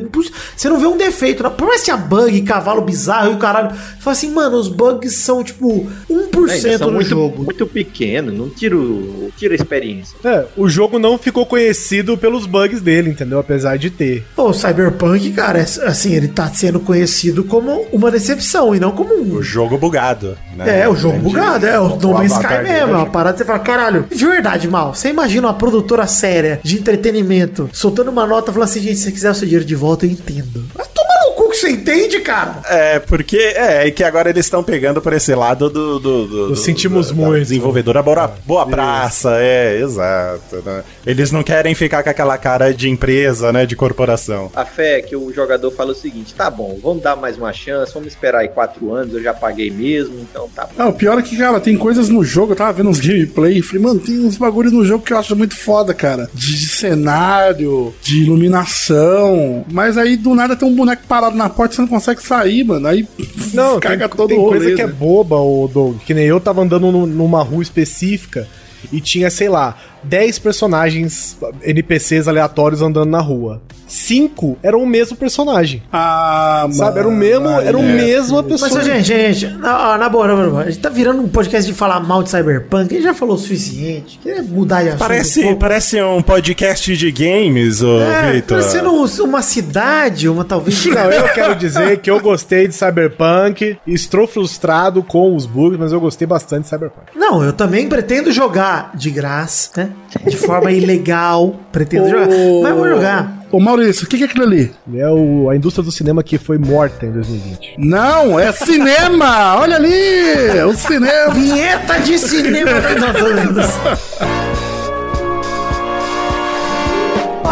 você não vê um defeito, não. por mais que tinha bug, cavalo bizarro e o caralho. Você fala assim, mano, os bugs são tipo 1% Ainda são no muito, jogo. muito pequeno, não tira, o- tira a experiência. É, o jogo não ficou conhecido pelos bugs dele, entendeu? Apesar de ter. O Cyberpunk, cara, é- assim, ele tá sendo conhecido como uma decepção e não como um. O jogo bugado. né? É, o jogo Entendi. bugado, é o Man's Sky mesmo, é uma parada que você fala, caralho, de verdade, mal. Você imagina uma produtora séria de entretenimento soltando uma nota falando assim, gente, se você quiser o seu dinheiro de volta, eu entendo. Mas toma você entende, cara. É, porque é, é que agora eles estão pegando por esse lado do. do, do, Do sentimos da muito. Desenvolvedora boa, boa praça, é, exato. né? Eles não querem ficar com aquela cara de empresa, né? De corporação. A fé é que o jogador fala o seguinte: tá bom, vamos dar mais uma chance, vamos esperar aí quatro anos, eu já paguei mesmo, então tá bom. Não, o pior é que, cara, tem coisas no jogo, eu tava vendo uns gameplay, e falei, mano, tem uns bagulho no jogo que eu acho muito foda, cara. De, de cenário, de iluminação. Mas aí do nada tem um boneco parado na porta e você não consegue sair, mano. Aí Não, caga todo tem o rolê. coisa que é né? boba, o Doug. Que nem eu tava andando nu- numa rua específica e tinha, sei lá, 10 personagens NPCs aleatórios andando na rua. Cinco eram o mesmo personagem. Ah, Sabe? Era o mesmo, aí era o é. mesma Mas, pessoa. gente, gente, na, ó, na boa, na boa, na boa, a gente tá virando um podcast de falar mal de Cyberpunk, ele já falou o suficiente, queria mudar de assunto. Parece, um parece um podcast de games, ô É, Vitor. parecendo uma cidade, uma talvez... Não, eu quero dizer que eu gostei de Cyberpunk, estou frustrado com os bugs, mas eu gostei bastante de Cyberpunk. Não, eu também pretendo jogar de graça, né? De forma ilegal. Pretendo jogar. Mas vou jogar. Ô Maurício, o que que é aquilo ali? É o, a indústria do cinema que foi morta em 2020. Não, é cinema! Olha ali! O cinema! Vinheta de cinema. Não, tô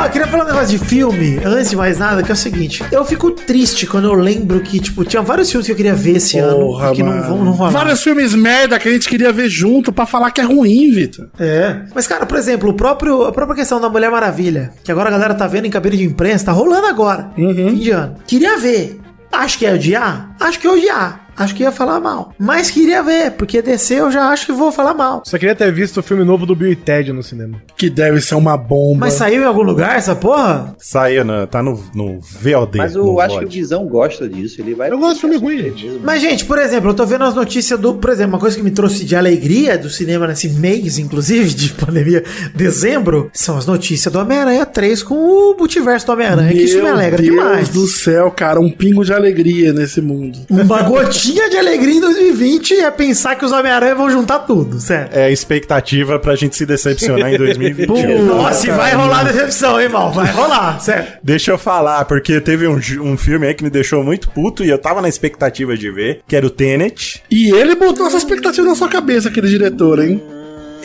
eu queria falar um negócio de filme, antes de mais nada, que é o seguinte. Eu fico triste quando eu lembro que, tipo, tinha vários filmes que eu queria ver esse ano e que não vão não rolar. Vários filmes merda que a gente queria ver junto pra falar que é ruim, Vitor. É. Mas, cara, por exemplo, o próprio, a própria questão da Mulher Maravilha, que agora a galera tá vendo em cabelo de imprensa, tá rolando agora. Fim de ano. Queria ver. Acho que ia odiar? Acho que ia odiar. Acho que ia falar mal. Mas queria ver, porque DC eu já acho que vou falar mal. Só queria ter visto o filme novo do Bill e Ted no cinema. Que deve ser uma bomba. Mas saiu em algum lugar essa porra? Saiu, no, tá no, no VOD. Mas eu no acho que o VOD. Guizão gosta disso. Ele vai Eu gosto de filme ruim, gente. Mas, gente, por exemplo, eu tô vendo as notícias do. Por exemplo, uma coisa que me trouxe de alegria do cinema nesse mês, inclusive, de pandemia, dezembro, são as notícias do Homem-Aranha 3 com o multiverso do Homem-Aranha, que isso me alegra Deus demais. do céu, cara, um pingo de alegria nesse mundo. Uma gotinha de alegria em 2020 é pensar que os Homem-Aranha vão juntar tudo, certo? É a expectativa pra gente se decepcionar em 2021. Nossa, e vai rolar decepção, hein, mal? Vai rolar, certo? Deixa eu falar, porque teve um, um filme aí que me deixou muito puto e eu tava na expectativa de ver, que era o Tenet. E ele botou essa expectativa na sua cabeça, aquele diretor, hein?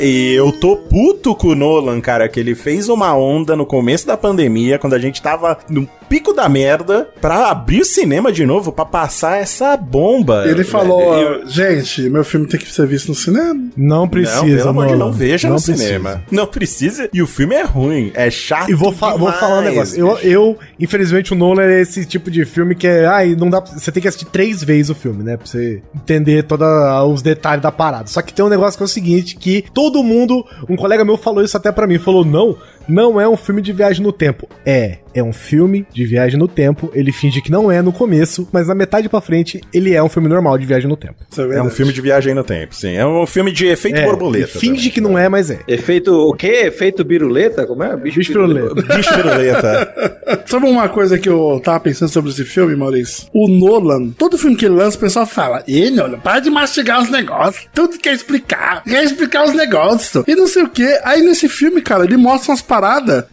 E eu tô puto com o Nolan, cara, que ele fez uma onda no começo da pandemia, quando a gente tava no pico da merda, pra abrir o cinema de novo, pra passar essa bomba. Ele falou, Eu- gente, meu filme tem que ser visto no cinema. Não não, precisa, pelo amor de não veja Não no precisa. cinema. Não precisa. E o filme é ruim, é chato. E vou, fa- vou falar um demais, negócio. Eu, eu, infelizmente, o Nolan é esse tipo de filme que é. Ai, não dá. pra- Você tem que assistir três vezes o filme, né? Pra você entender todos os detalhes da parada. Só que tem um negócio que é o seguinte: que todo mundo. Um colega meu falou isso até pra mim. Falou: não, não é um filme de viagem no tempo. É, é um filme de viagem no tempo. Ele finge que não é no começo, mas na metade pra frente ele é um filme normal de viagem no tempo. É, É um filme de viagem no tempo, sim. É um filme de efeito É, borboleta. ele finge também. que não é, mas é. Efeito o quê? Efeito biruleta? Como é? Bicho piruleta. Bicho piruleta. Sabe uma coisa que eu tava pensando sobre esse filme, Maurício? O Nolan, todo filme que ele lança, o pessoal fala: Ê, Nolan, para de mastigar os negócios. Tudo quer explicar. Quer explicar os negócios. E não sei o que. Aí nesse filme, cara, ele mostra umas paradas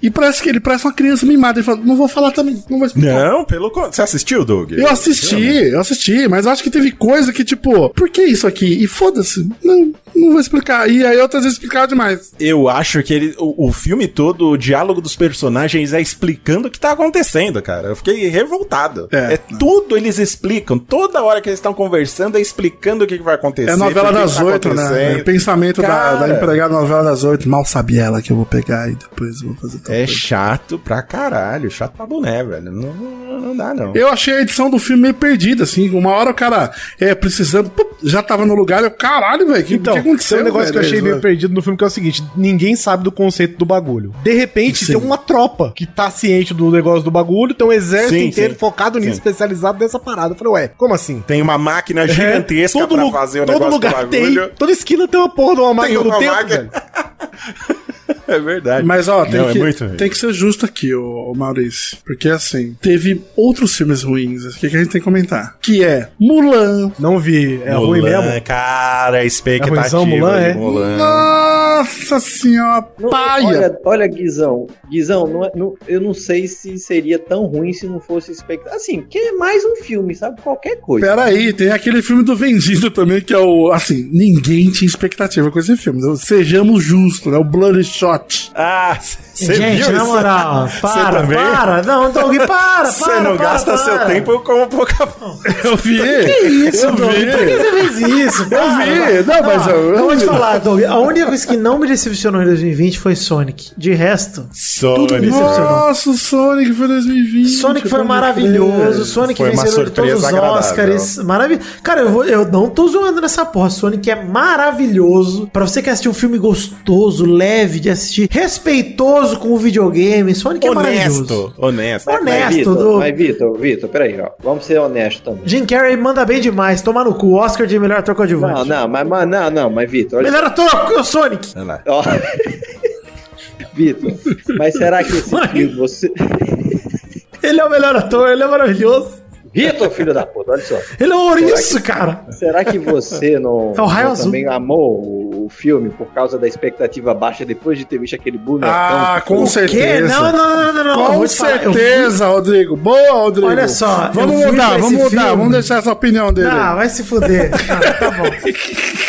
e parece que ele parece uma criança mimada. Ele fala: Não vou falar também, não vou explicar. Não, pelo contrário. Você assistiu, Doug? Eu assisti, eu assisti, mas eu acho que teve coisa que, tipo, por que isso aqui? E foda-se, não, não vou explicar. E aí outras vezes explicar demais. Eu acho que ele, o, o filme todo, o diálogo dos personagens é explicando o que tá acontecendo, cara. Eu fiquei revoltado. É. É, tudo eles explicam. Toda hora que eles estão conversando é explicando o que, que vai acontecer. É a novela das tá oito, né? acontecendo. É o pensamento da, Cara. da empregada novela das oito. Mal sabe ela que eu vou pegar e depois vou fazer tal É coisa. chato pra caralho. Chato pra boné, velho. Não, não, dá, não. Eu achei a edição do filme meio perdida, assim. Uma hora o cara é precisando, já tava no lugar. Eu, caralho, velho, o que, Então, que aconteceu? tem um negócio que eu velho? achei meio perdido no filme que é o seguinte: ninguém sabe do conceito do bagulho. De repente, Sim. tem uma tropa que tá ciente do negócio do bagulho, tem um exército Sim, inteiro sim. focado nisso, Sim. especializado nessa parada. Eu falei, ué, como assim? Tem uma máquina gigantesca todo pra fazer o todo negócio lugar do bagulho. tem. Toda esquina tem uma porra de uma máquina do uma tempo, máquina. velho. É verdade. Mas, ó, tem, Não, é que, muito ruim. tem que ser justo aqui, ô, ô Maurício. Porque, assim, teve outros filmes ruins aqui que a gente tem que comentar. Que é Mulan. Não vi. É ruim Mulan, mesmo? Cara, expectativa É ruimzão, Mulan, é? Mulan. Nossa senhora, Não, paia. olha, olha, Guizão. Guizão, não é- não- eu não sei se seria tão ruim se não fosse expectativa. Assim, que é mais um filme, sabe? Qualquer coisa. Pera aí, tem aquele filme do Vendido também, que é o. Assim, ninguém tinha expectativa com esse filme. Então, Sejamos justos, né? O Bloodshot. Ah, você Gente, viu na isso? moral, Você para, também? para. Não, Doug, para, para. Você não para, gasta para. seu tempo como pouca. Eu vi! Que isso, eu Doug? vi! Por que você fez isso? Eu Para, vi! para. Não, mas eu, eu vou te falar, Doug, a única coisa que não me decepcionou em 2020 foi Sonic. De resto, Tudo Sonic. me decepcionou. Nossa, o Sonic foi 2020. Sonic foi maravilhoso. Sonic Foi vencedor de todos os agradável. Oscars. Maravilhoso. Cara, eu, vou- eu não tô zoando nessa porra. Sonic é maravilhoso. Pra você que assistiu um filme gostoso, leve de assistir, respeitoso com o videogame, Sonic é maravilhoso. Honesto, honesto. Honesto. Mas, Vitor, do- mas, Vitor, Vitor, peraí, ó. Vamos ser honestos também. Jim Carrey manda bem demais. Tomar no cu. Oscar de melhor ator coadjuvante. Não, não, mas, mas não, não, mas Vitor, Melhor ator, o Sonic. Olha lá. Ó. Vitor, mas será que esse Mãe. filme você. Ele é o melhor ator, ele é maravilhoso. Vitor, filho da puta, olha só. Ele é um ouriço, cara. Será que você não, É o raio não azul. também amou o, filme por causa da expectativa baixa depois de ter visto aquele bonecão? Ah, com certeza. Não, não, não, não, não. Com vou te falar, certeza, Rodrigo. Boa, Rodrigo. Olha só, Vamos mudar, vamos mudar. filme. Vamos deixar essa opinião dele. Ah, vai se fuder. Ah, tá bom.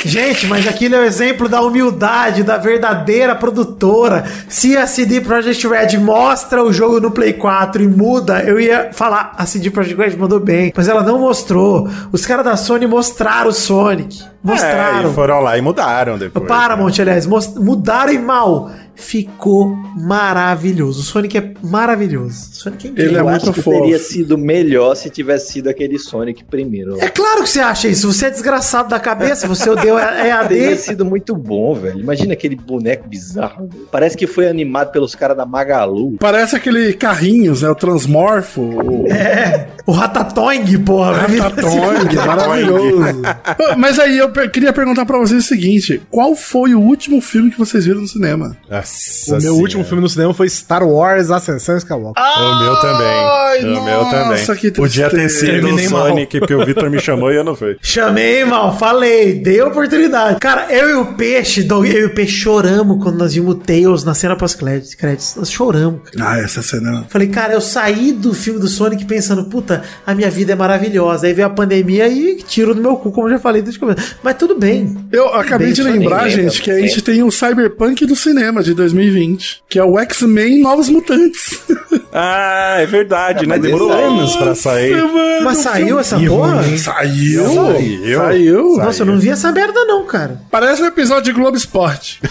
Gente, mas aquilo é o exemplo da humildade da verdadeira produtora. Se a CD Projekt Red mostra o jogo no Play 4 e muda, eu ia falar, a CD Projekt Red mandou bem, mas ela não mostrou. Os caras da Sony mostraram o Sonic. Mostraram. É, e foram lá e mudaram depois. O Paramount, aliás, mudaram e mal. Ficou maravilhoso. O Sonic é maravilhoso. O Sonic é incrível. Ele é Eu muito acho que fofo. teria sido melhor se tivesse sido aquele Sonic primeiro. É claro que você acha isso. Você é desgraçado da cabeça, você odeia o Teria EAD. sido muito bom, velho. Imagina aquele boneco bizarro. Parece que foi animado pelos caras da Magalu. Parece aquele carrinhos, né? O Transmorfo. O É, o Ratatouille, porra. Ratatouille, maravilhoso. Ah, Mas aí eu queria perguntar pra vocês o seguinte: qual foi o último filme que vocês viram no cinema? Nossa O meu senhora. último filme no cinema foi Star Wars Ascensão Skywalker. O meu Ai, também. O meu nossa, também. que Podia ter sido o Terminei mal. Sonic, porque o Victor me chamou e eu não fui. Chamei, mal, falei, dei oportunidade. Cara, eu e o Peixe, eu e o Peixe choramos quando nós vimos o Tails na cena pós-créditos. créditos. Nós choramos. cara. Ah, essa cena. Falei, cara, eu saí do filme do Sonic pensando, puta, a minha vida é maravilhosa. Aí veio a pandemia e tiro no meu cu, como eu já falei desde o começo. Mas tudo bem. Eu acabei Bem, de lembrar, gente, que a gente tem o Cyberpunk do cinema de 2020, que é o X-Men Novos Mutantes. Ah, é verdade, né? mas Demorou anos pra sair. mano, Mas saiu essa porra? hein? Saiu? Saiu. Saiu? Nossa, eu não vi essa merda não, cara. Parece um episódio de Globo Esporte.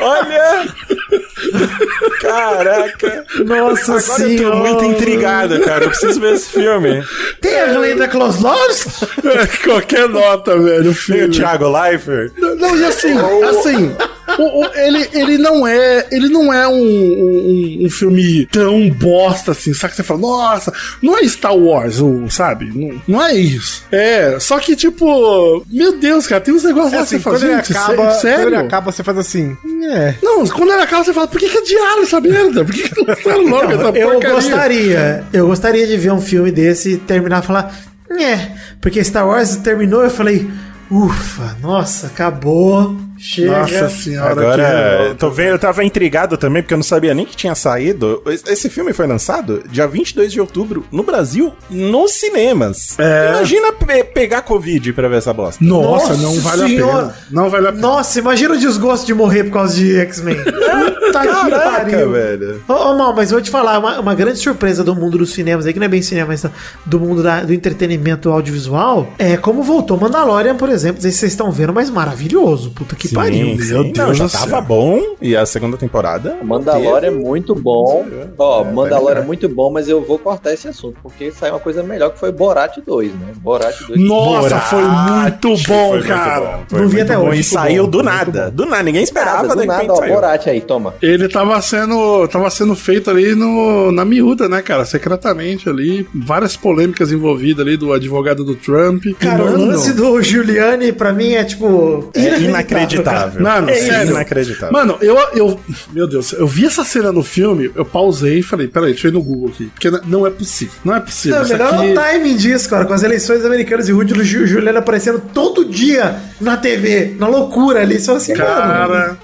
Olha! Caraca! Nossa Agora eu tô muito intrigado, cara. Eu preciso ver esse filme. Tem a Glenda Kloslovski? Qualquer nota, velho. o Tem o filme. Thiago Leifert. Não, e assim, assim, O- o- ele, ele não é. Ele não é um, um, um filme tão bosta assim, sabe? Que você fala, nossa, não é Star Wars, o, sabe? Não, não é isso. É, só que, tipo, meu Deus, cara, tem uns negócios É lá assim, que você fala, quando ele gente, acaba, sério? quando ele acaba, você faz assim. É. Não, quando ele acaba, você fala, por que, que adiaram essa merda? Por que, que lançaram logo essa eu porcaria? gostaria, eu gostaria de ver um filme desse e terminar e falar, é, porque Star Wars terminou, eu falei, ufa, nossa, acabou, chega. Nossa senhora. Agora, que- tô vendo, eu tava intrigado também, porque eu não sabia nem que tinha saído. Esse filme foi lançado dia 22 de outubro no Brasil, nos cinemas. É. Imagina pe- pegar Covid pra ver essa bosta. Nossa, Nossa não vale a senhora. pena. Não vale a pena. Nossa, imagina o desgosto de morrer por causa de X-Men. Puta que Caraca, pariu. velho. Ô, ô, Mal, mas vou te falar, uma, uma grande surpresa do mundo dos cinemas aí, que não é bem cinema, mas do mundo da- do entretenimento audiovisual, é como voltou Mandalorian, por exemplo. Não sei se vocês estão vendo, mas maravilhoso. Puta que pariu. sim. Meu Não, Deus já do tava céu. bom. E a segunda temporada. Mandalorian é muito bom. Ó, É, Mandalorian tá é muito bom, mas eu vou cortar esse assunto, porque saiu uma coisa melhor que foi Borat 2, né? Borat 2. Nossa, Borat foi muito bom, foi muito cara. bom, foi Não vi muito até hoje, E muito saiu bom, do muito nada. Do nada, ninguém esperava, Nada, do nada, ó, saiu. Borat aí, toma. Ele tava sendo, tava sendo feito ali no, na miúda, né, cara? Secretamente ali. Várias polêmicas envolvidas ali do advogado do Trump. Cara, o lance do Giuliani, pra mim, é tipo. É inacreditável. Mano, é sério. inacreditável. Mano, eu, eu. Meu Deus, eu vi essa cena no filme, eu pausei e falei, peraí, deixa eu ir no Google aqui. Porque não é possível. Não é possível. Não, melhor aqui- o timing disso, cara, com as eleições americanas e o Rudy Ju- Giuliani aparecendo todo dia na TV, na loucura ali. Só assim, mano. Cara.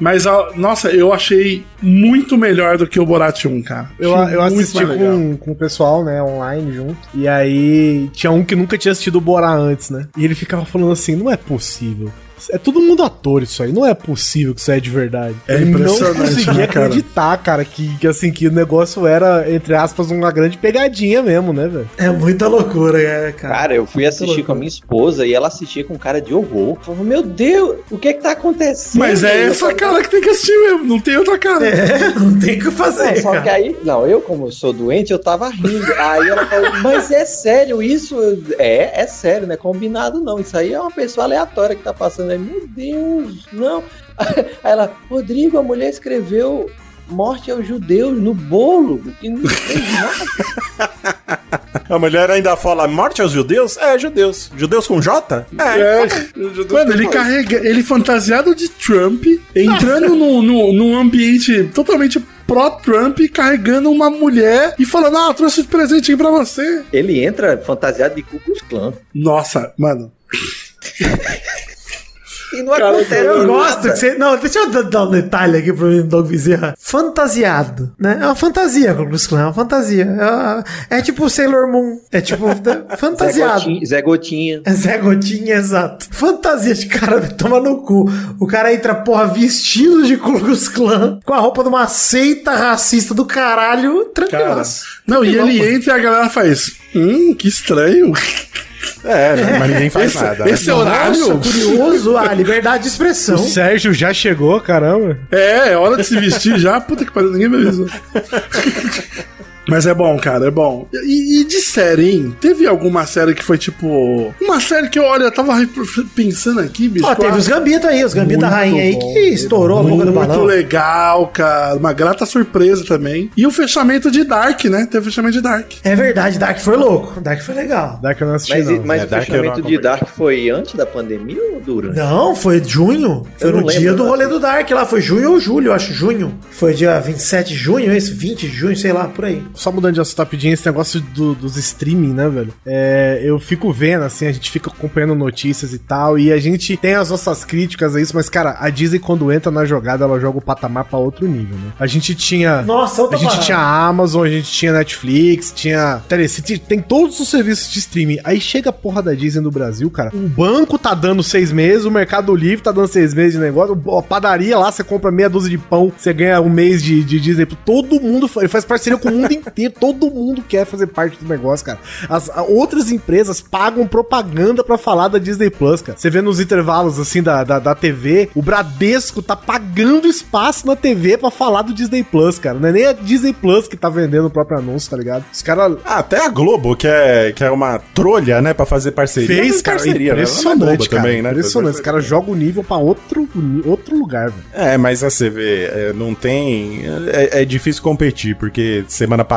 Mas, ó, nossa, eu achei muito melhor do que o Borat 1, cara. Eu, eu assisti com, com o pessoal, né, online junto. E aí tinha um que nunca tinha assistido o Borá antes, né? E ele ficava falando assim: não é possível. É todo mundo ator isso aí, não é possível que isso é de verdade. É Ele impressionante, não conseguia né, cara? acreditar, cara, que, que assim, que o negócio era, entre aspas, uma grande pegadinha mesmo, né, velho? É muita loucura, é, cara. Cara, eu fui assistir com a minha esposa e ela assistia com cara de horror. Eu falava, meu Deus, o que é que tá acontecendo? Mas é essa falei, cara que tem que assistir mesmo, não tem outra cara. É, não tem o que fazer, Não, só que cara. aí, não, eu como sou doente, eu tava rindo. Aí ela falou, mas é sério isso? É, é sério, não é combinado não. Isso aí é uma pessoa aleatória que tá passando aí. Meu Deus, não. Aí ela, Rodrigo, a mulher escreveu morte aos judeus no bolo. Que não fez nada. A mulher ainda fala morte aos judeus? É, judeus. Judeus com J? É. Mano, ele carrega. Ele fantasiado de Trump, entrando num, num, num ambiente totalmente pró-Trump, carregando uma mulher e falando: Ah, trouxe presente aqui pra você. Ele entra fantasiado de Ku Klux Klan. Nossa, mano. E não Cara, acontece Eu nada. gosto que você. Não, deixa eu dar- um detalhe aqui pro Doug Bezerra. Fantasiado, né? É uma fantasia, Conclus Clan, é uma fantasia. É, uma- é tipo Sailor Moon. É tipo? Zé fantasiado. Gotinha, Zé Gotinha. É Zé Gotinha, exato. Fantasia de cara, toma no cu. O cara entra, porra, vestido de Ku Klux Klan, com a roupa de uma seita racista do caralho, Cara. tranquilo. Não, e ele entra e a galera faz. Hum, que estranho. É, mas ninguém faz Esse, nada. né? esse horário. Nossa, curioso. Ah, liberdade de expressão. O Sérgio já chegou, caramba. É, é hora de se vestir já. Puta que pariu, ninguém me avisou. Mas é bom, cara, é bom. E, e de série, hein? Teve alguma série que foi tipo. Uma série que, olha, eu tava pensando aqui, bicho. Ó, teve eu os Gambito aí, os Gambito da Muito Rainha aí, que estourou a boca do Muito balão. legal, cara. Uma grata surpresa também. E o fechamento de Dark, né? Teve o fechamento de Dark. É verdade, Dark foi louco. Dark foi legal. Que eu não assisti, Mas, não. mas É, o Dark eu fechamento de. Dark foi antes da pandemia ou durante? Não, foi junho. Foi Eu no dia lembro, do rolê do Dark lá. Foi junho ou julho, eu acho. Junho. Foi dia 27 de junho, esse 20 de junho, sei lá, por aí. Só mudando de assunto rapidinho, esse negócio do- dos streaming, né, velho? É, eu fico vendo, assim, a gente fica acompanhando notícias e tal, e a gente tem as nossas críticas a isso, mas, cara, a Disney, quando entra na jogada, ela joga o patamar pra outro nível, né? A gente tinha. Nossa, A gente parada. tinha a Amazon, a gente tinha Netflix, tinha Telecity, tem todos os serviços de streaming. Aí chega a porra da Disney no Brasil, cara. O banco tá dando seis meses, o Mercado Livre tá dando seis meses de negócio, a padaria lá, você compra meia dúzia de pão, você ganha um mês de, de Disney. Todo mundo ele faz parceria com o mundo inteiro, todo mundo quer fazer parte do negócio, cara. As outras empresas pagam propaganda pra falar da Disney Plus, cara. Você vê nos intervalos, assim, da, da, da TV, o Bradesco tá pagando espaço na TV pra falar do Disney Plus, cara. Não é nem a Disney Plus que tá vendendo o próprio anúncio, tá ligado? Os caras Ah, até a Globo, que é, que é uma trolha, né, pra fazer parceria. fez, cara, parceria, né? É impressionante, boba cara. também, né? Impressionante. Os caras jogam o nível pra outro, outro lugar, velho. É, mas a você vê, é, não tem. É, é difícil competir, porque semana passada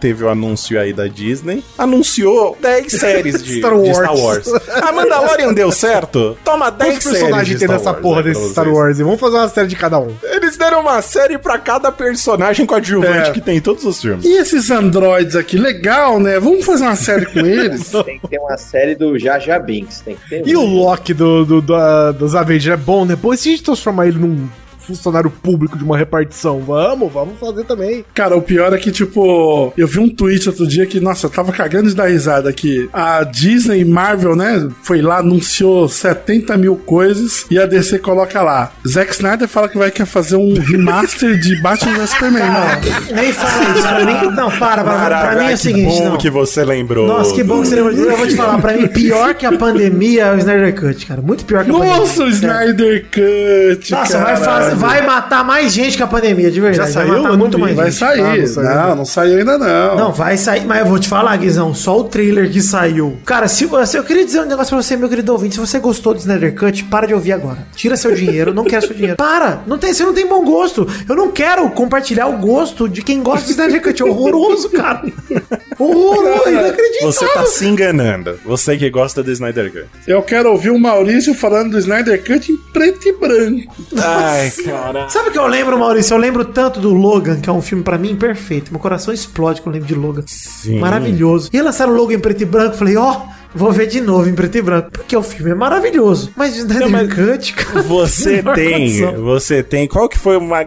teve o anúncio aí da Disney, anunciou 10 séries de Star de Star Wars. A Mandalorian deu certo? Toma 10 Quantos séries. personagens tem nessa Wars, porra né, desse Star. Wars? E vamos fazer uma série de cada um. Eles deram uma série pra cada personagem coadjuvante É. que tem em todos os filmes. E esses androides aqui, legal, né? Vamos fazer uma série com eles? Tem que ter uma série do Jaja Binks. Tem que ter E o um. Loki do, do, da- dos Avengers é bom, né? Pô, e se a gente transformar ele num funcionário público de uma repartição? Vamos, vamos fazer também. Cara, o pior é que, tipo, eu vi um tweet outro dia que, nossa, eu tava cagando de dar risada que a Disney Marvel, né, foi lá, anunciou 70 mil coisas e a DC coloca lá. Zack Snyder fala que vai quer fazer um remaster de Batman vs Superman. Não. Nem fala isso pra mim. Não, para, para. Pra Maravilha, mim é o que seguinte, bom não. que você lembrou. Nossa, que bom que você lembrou. Eu vou te falar, pra mim, pior que a pandemia é o Snyder Cut, cara. Muito pior que a pandemia. Nossa, o Snyder Cut, Nossa, vai, caralho. fazer- vai matar mais gente que a pandemia, de verdade. Já vai saiu? não muito vi. mais Vai gente. sair. Ah, não não, saiu. não, saiu ainda não. Não, vai sair, mas eu vou te falar, Guizão, só o trailer que saiu. Cara, se você, eu queria dizer um negócio pra você, meu querido ouvinte, se você gostou do Snyder Cut, para de ouvir agora. Tira seu dinheiro, não quero seu dinheiro. Para, não tem, você não tem bom gosto. Eu não quero compartilhar o gosto de quem gosta do Snyder Cut, é horroroso, cara. Horroroso, inacreditável. Você tá se enganando. Você que gosta do Snyder Cut. Eu quero ouvir o Maurício falando do Snyder Cut em preto e branco. Ai, cara. Sabe o que eu lembro, Maurício? Eu lembro tanto do Logan, que é um filme pra mim perfeito. Meu coração explode quando eu lembro de Logan. Sim. Maravilhoso. E lançaram o Logan em preto e branco. Falei, ó, vou ver de novo em preto e branco. Porque o filme é maravilhoso. Mas o Snyder mas Cut, cara. Você menor tem, condição. você tem. Qual que foi uma,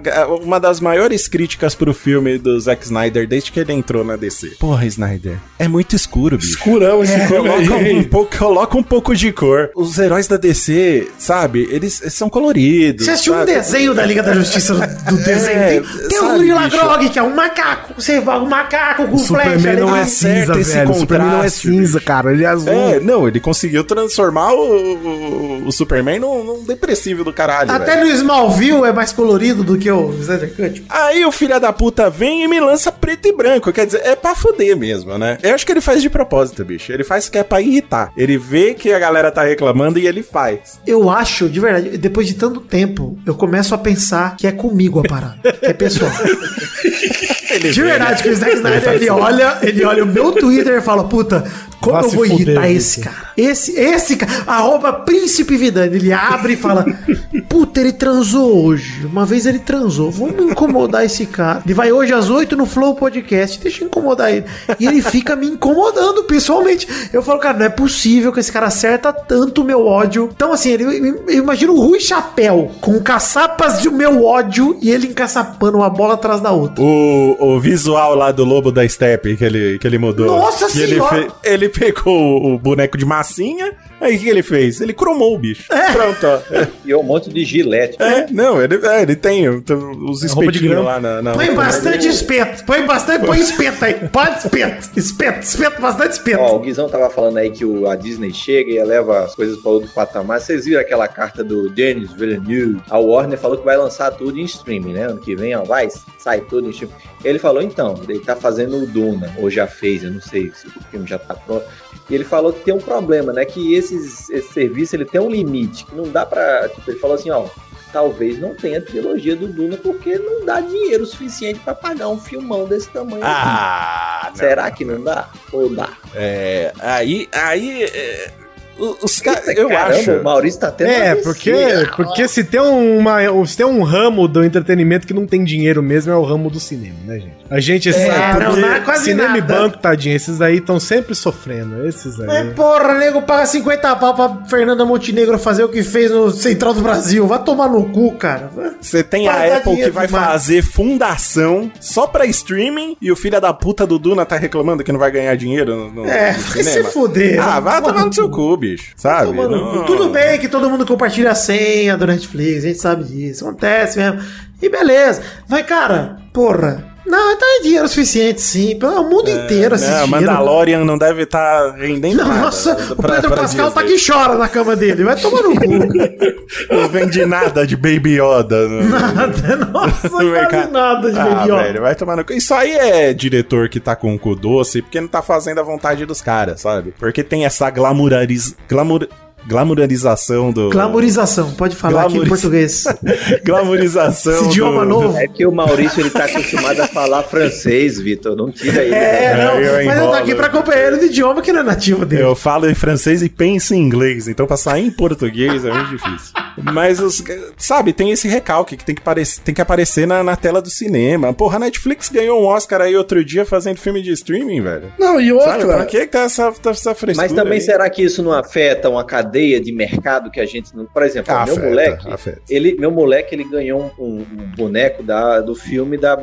uma das maiores críticas pro filme do Zack Snyder desde que ele entrou na DC? Porra, Snyder, é muito escuro, bicho. Escurão esse filme Coloca aí. um, pouco, coloca um pouco de cor. Os heróis da DC, sabe? Eles, eles são coloridos. Você assistiu um sabe? desenho da Liga da Justiça do, do desenho? Tem, tem o sabe, Gorila bicho? Grog, que é um macaco. Você vai um macaco com O Superman flecha. não ele- é cinza, acerta esse velho. O Superman não é cinza, cara. Ele é azul. É, não, ele conseguiu transformar o, o, o Superman num, num depressivo do caralho. Até velho. no Smallville é mais colorido do que o Snyder Cut. Aí o filho da puta vem e me lança preto e branco. Quer dizer, é pra foder mesmo, né? Eu acho que ele faz de propósito, bicho. Ele faz que é pra irritar. Ele vê que a galera tá reclamando e ele faz. Eu acho, de verdade, depois de tanto tempo, eu começo a pensar que é comigo a parada. Que é pessoal. De verdade, né? que o Zack Snyder, ele olha, ele olha o meu Twitter e fala, puta, como Vá eu vou irritar esse cara? Esse, esse cara, arroba Príncipe Vidani, ele abre e fala, puta, ele transou hoje. Uma vez ele transou, vamos incomodar esse cara. Ele vai hoje às 8 no Flow Podcast, deixa eu incomodar ele. E ele fica me incomodando pessoalmente. Eu falo, cara, não é possível que esse cara acerta tanto o meu ódio. Então, assim, ele, eu imagino o Rui Chapéu com caçapas de meu ódio e ele encaçapando uma bola atrás da outra. O, o visual lá do Lobo da Steppe que ele, que ele mudou. Nossa que ele, Senhora! fe- ele pegou o boneco de massinha, aí o que ele fez? Ele cromou o bicho. Pronto, ó. E um monte de gilete. É, não, ele, é, ele tem os de espetinhos lá na... na Põe bastante espeto, põe bastante, põe espeto aí. Pode espeto, espeto, espeto, bastante espeto. Ó, o Guizão tava falando aí que o- a Disney chega e eleva as coisas para outro patamar. Vocês viram aquela carta do Denis Villeneuve? A Warner falou que vai lançar tudo em streaming, né? Ano que vem, ó, vai, sai tudo em streaming. Ele falou, então, ele tá fazendo o Duna, ou já fez, eu não sei se o filme já tá pronto. E ele falou que tem um problema, né? Que esses, esse serviço, ele tem um limite, que não dá pra... Tipo, ele falou assim, ó, talvez não tenha trilogia do Duna, porque não dá dinheiro suficiente pra pagar um filmão desse tamanho. aqui. Ah, não. Será que não dá? Ou dá? É, aí, aí, é, os caras, eu Caramba, acho... o Maurício tá tendo É, porque, porque se, tem uma, se tem um ramo do entretenimento que não tem dinheiro mesmo, é o ramo do cinema, né, gente? A gente sabe, não, não é quase cinema e nada. banco, tadinho, esses aí estão sempre sofrendo, esses aí. Mas porra, nego paga 50 pau pra Fernanda Montenegro fazer o que fez no Central do Brasil. Vai tomar no cu, cara. Você tem a Apple que vai demais. fazer fundação só pra streaming e o filho da puta do Duna tá reclamando que não vai ganhar dinheiro no, no- É, no vai se fuder. Ah, vai Tomar tomar no seu cu. Bicho. Sabe? Tomar no Não-. Tudo bem que todo mundo compartilha a senha do Netflix, a gente sabe disso. Acontece mesmo. E beleza. Mas, cara, porra. Não, então é dinheiro suficiente, sim. O mundo inteiro assistindo. Não, Mandalorian não deve estar rendendo nada. Nossa, o pra- Pedro pra Pascal tá que chora na cama dele. Vai tomar no cu. Não vende nada de Baby Yoda. no- nada. Nossa, quase nada de ah, Baby Yoda. velho, vai tomar no cu. Isso aí é diretor que tá com o cu doce porque não tá fazendo a vontade dos caras, sabe? Porque tem essa glamurariz... Glamour... Glamurarização do... Glamorização, pode falar aqui em português. Glamorização Esse idioma do- novo. É que o Maurício ele tá acostumado a falar francês, Vitor. Não tira ele. É, não, eu mas eu tô enrolo. aqui pra acompanhar ele do idioma que não é nativo dele. Eu falo em francês e penso em inglês, então pra sair em português é muito difícil. Mas os. Sabe, tem esse recalque que tem que, aparecer, tem que aparecer na, na tela do cinema. Porra, a Netflix ganhou um Oscar aí outro dia fazendo filme de streaming, velho. Não, e Sabe, pra outra. que tá essa, tá essa frescura? Mas também aí? será que isso não afeta uma cadeia de mercado que a gente não. Por exemplo, Ah, meu afeta, moleque, afeta. ele, meu moleque, ele ganhou um, um- um boneco da, do filme da,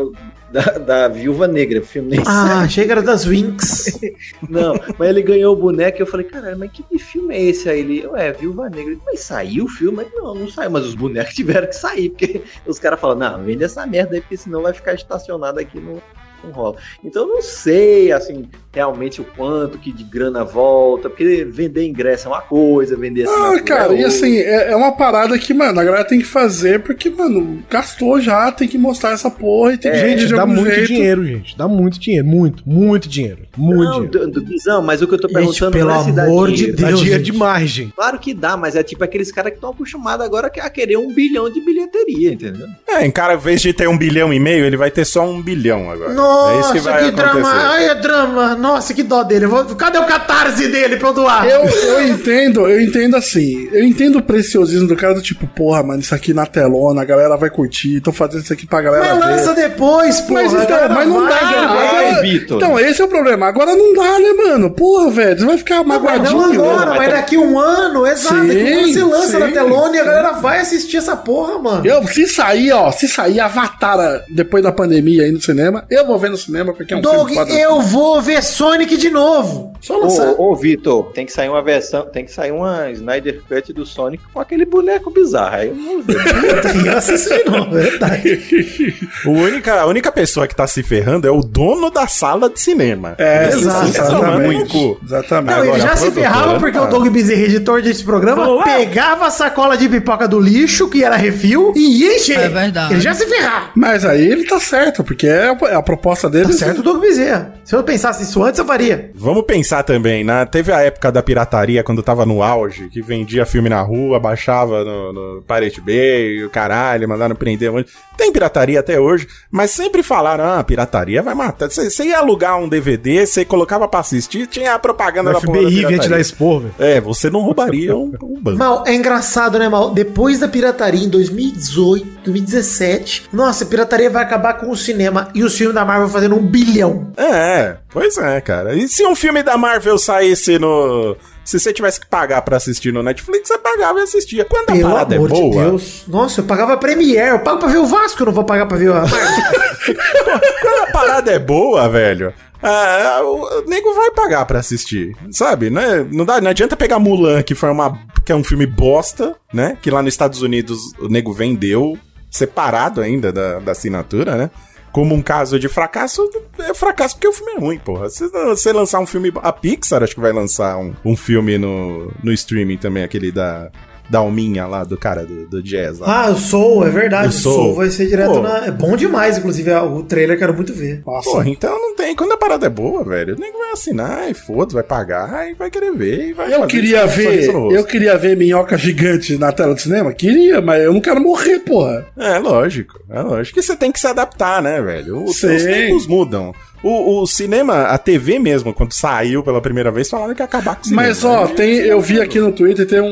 da, da Viúva Negra. O filme nem Ah, chega era das Winx. Não, mas ele ganhou o boneco e eu falei, caralho, mas que filme é esse aí? Ele, ué, Viúva Negra. Mas saiu o filme? Não, não saiu, mas os bonecos tiveram que sair, porque os caras falam, não, vende essa merda aí, porque senão vai ficar estacionado aqui no. Não rola. Então eu não sei, assim, realmente o quanto que de grana volta, porque vender ingresso é uma coisa, vender Ah, assinatura cara, é e assim, é, é uma parada que, mano, a galera tem que fazer porque, mano, gastou já, tem que mostrar essa porra e tem que É, Gente, de dá algum muito jeito. dinheiro, gente. Dá muito dinheiro. Muito, muito dinheiro. Muito Não, dinheiro. do, do Guizão, mas o que eu tô Gente, perguntando pelo não é se dá amor de dinheiro. Dá Deus, dinheiro gente. demais, gente. Claro que dá, mas é tipo aqueles caras que estão acostumados agora a querer um bilhão de bilheteria, entendeu? É, em cara, em vez de ter um bilhão e meio, ele vai ter só um bilhão agora. é Nossa, isso que, que vai drama. acontecer. Ai, é drama. Nossa, que dó dele. Vou- Cadê o catarse dele pra eu doar? Eu, eu entendo, eu entendo assim. Eu entendo o preciosismo do cara do tipo, porra, mano, isso aqui na telona, a galera vai curtir, tô fazendo isso aqui pra galera Mas lança ver. depois, porra. Mas então, mas não vai, dá, vai. agora- vai, Vitor. Então, esse é o problema. Agora não dá, né, mano? Porra, velho, você vai ficar magoadinho. não agora, mas mas daqui um ano, exato. Sim, Daqui um ano você lança sim, na telona e a sim. galera vai assistir essa porra, mano. Eu, se sair, ó, se sair Avatar ah, depois da pandemia aí no cinema, eu vou ver no cinema porque é um Doug, foda. eu vou ver Sonic de novo. Só lançar. Ô, ô Vitor, tem que sair uma versão, tem que sair uma Snyder Cut do Sonic com aquele boneco bizarro. Aí eu não vi. Eu assisto de novo, é verdade. O única, a única pessoa que tá se ferrando é o dono da sala de cinema. É, tá exatamente. Exatamente. Não, ele Agora, já se ferrava porque tá. o Doug Bezerra, editor desse programa, Boa. pegava a sacola de pipoca do lixo, que era refil, e ia encher. É verdade. Ele já se ferrava. Mas aí ele tá certo, porque é a, é a proposta dele. Tá certo o Doug Bezerra. Se eu pensasse isso antes, eu faria. Vamos pensar também, né? Teve a época da pirataria, quando tava no auge, que vendia filme na rua, baixava no, no Pirate Bay, o caralho, mandaram prender um monte. Tem pirataria até hoje, mas sempre falaram, ah, pirataria vai matar. Você ia alugar um DVD, você colocava pra assistir, tinha a propaganda O da porra da FBI vinha te pirataria. dar expor, velho. É, você não roubaria um, um banco. Mal, é engraçado, né, Mal? Depois da pirataria em 2018, 2017, nossa, a pirataria vai acabar com o cinema e os filmes da Marvel fazendo um bilhão. É, pois é, cara. E se um filme da Marvel saísse no. Se você tivesse que pagar pra assistir no Netflix, você pagava e assistia. Quando a Pelo parada é amor de boa. Deus. Nossa, eu pagava Premiere. Eu pago pra ver o Vasco, eu não vou pagar pra ver a Quando a parada é boa, velho. ah, o nego vai pagar pra assistir, sabe? Não, é- não, dá, não adianta pegar Mulan, que foi uma. que é um filme bosta, né? Que lá nos Estados Unidos o nego vendeu, separado ainda da, da assinatura, né? Como um caso de fracasso, é fracasso porque o filme é ruim, porra. Se você lançar um filme. A Pixar acho que vai lançar um, um filme no, no streaming também, aquele da. Da Alminha lá, do cara do, do jazz lá. Ah, o Soul, é verdade. O Soul, Soul. vai ser direto Pô. na. É bom demais, inclusive, o trailer quero muito ver. Nossa, Porra, então não tem. Quando a parada é boa, velho, o nego vai assinar e foda-se, vai pagar e vai querer ver. E vai eu queria ver, eu queria ver minhoca gigante na tela do cinema? Queria, mas eu não quero morrer, porra. É, lógico. É lógico que você tem que se adaptar, né, velho? Os tempos mudam. O, o cinema, a TV mesmo, quando saiu pela primeira vez, falaram que ia acabar com o cinema. Mas ó, né? tem, eu vi aqui no Twitter, tem um,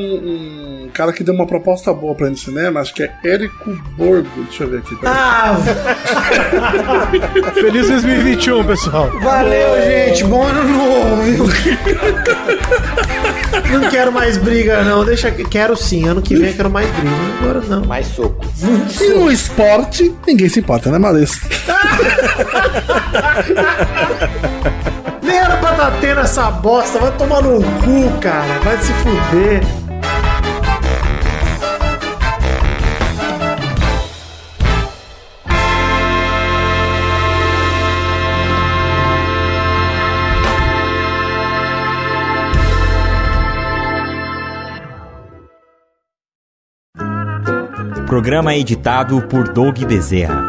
um cara que deu uma proposta boa pra ir no cinema, acho que é Érico Borgo. Deixa eu ver aqui. Ah, Feliz 2021, pessoal. valeu, gente. Bom ano novo, viu? Não quero mais briga, não. Deixa. Quero sim. Ano que vem eu quero mais briga. Agora não. Mais soco. E no esporte, ninguém se importa, né, Maurício? Nem era pra tá tendo essa bosta, vai tomar no cu, cara. Vai se fuder. Programa editado por Doug Bezerra.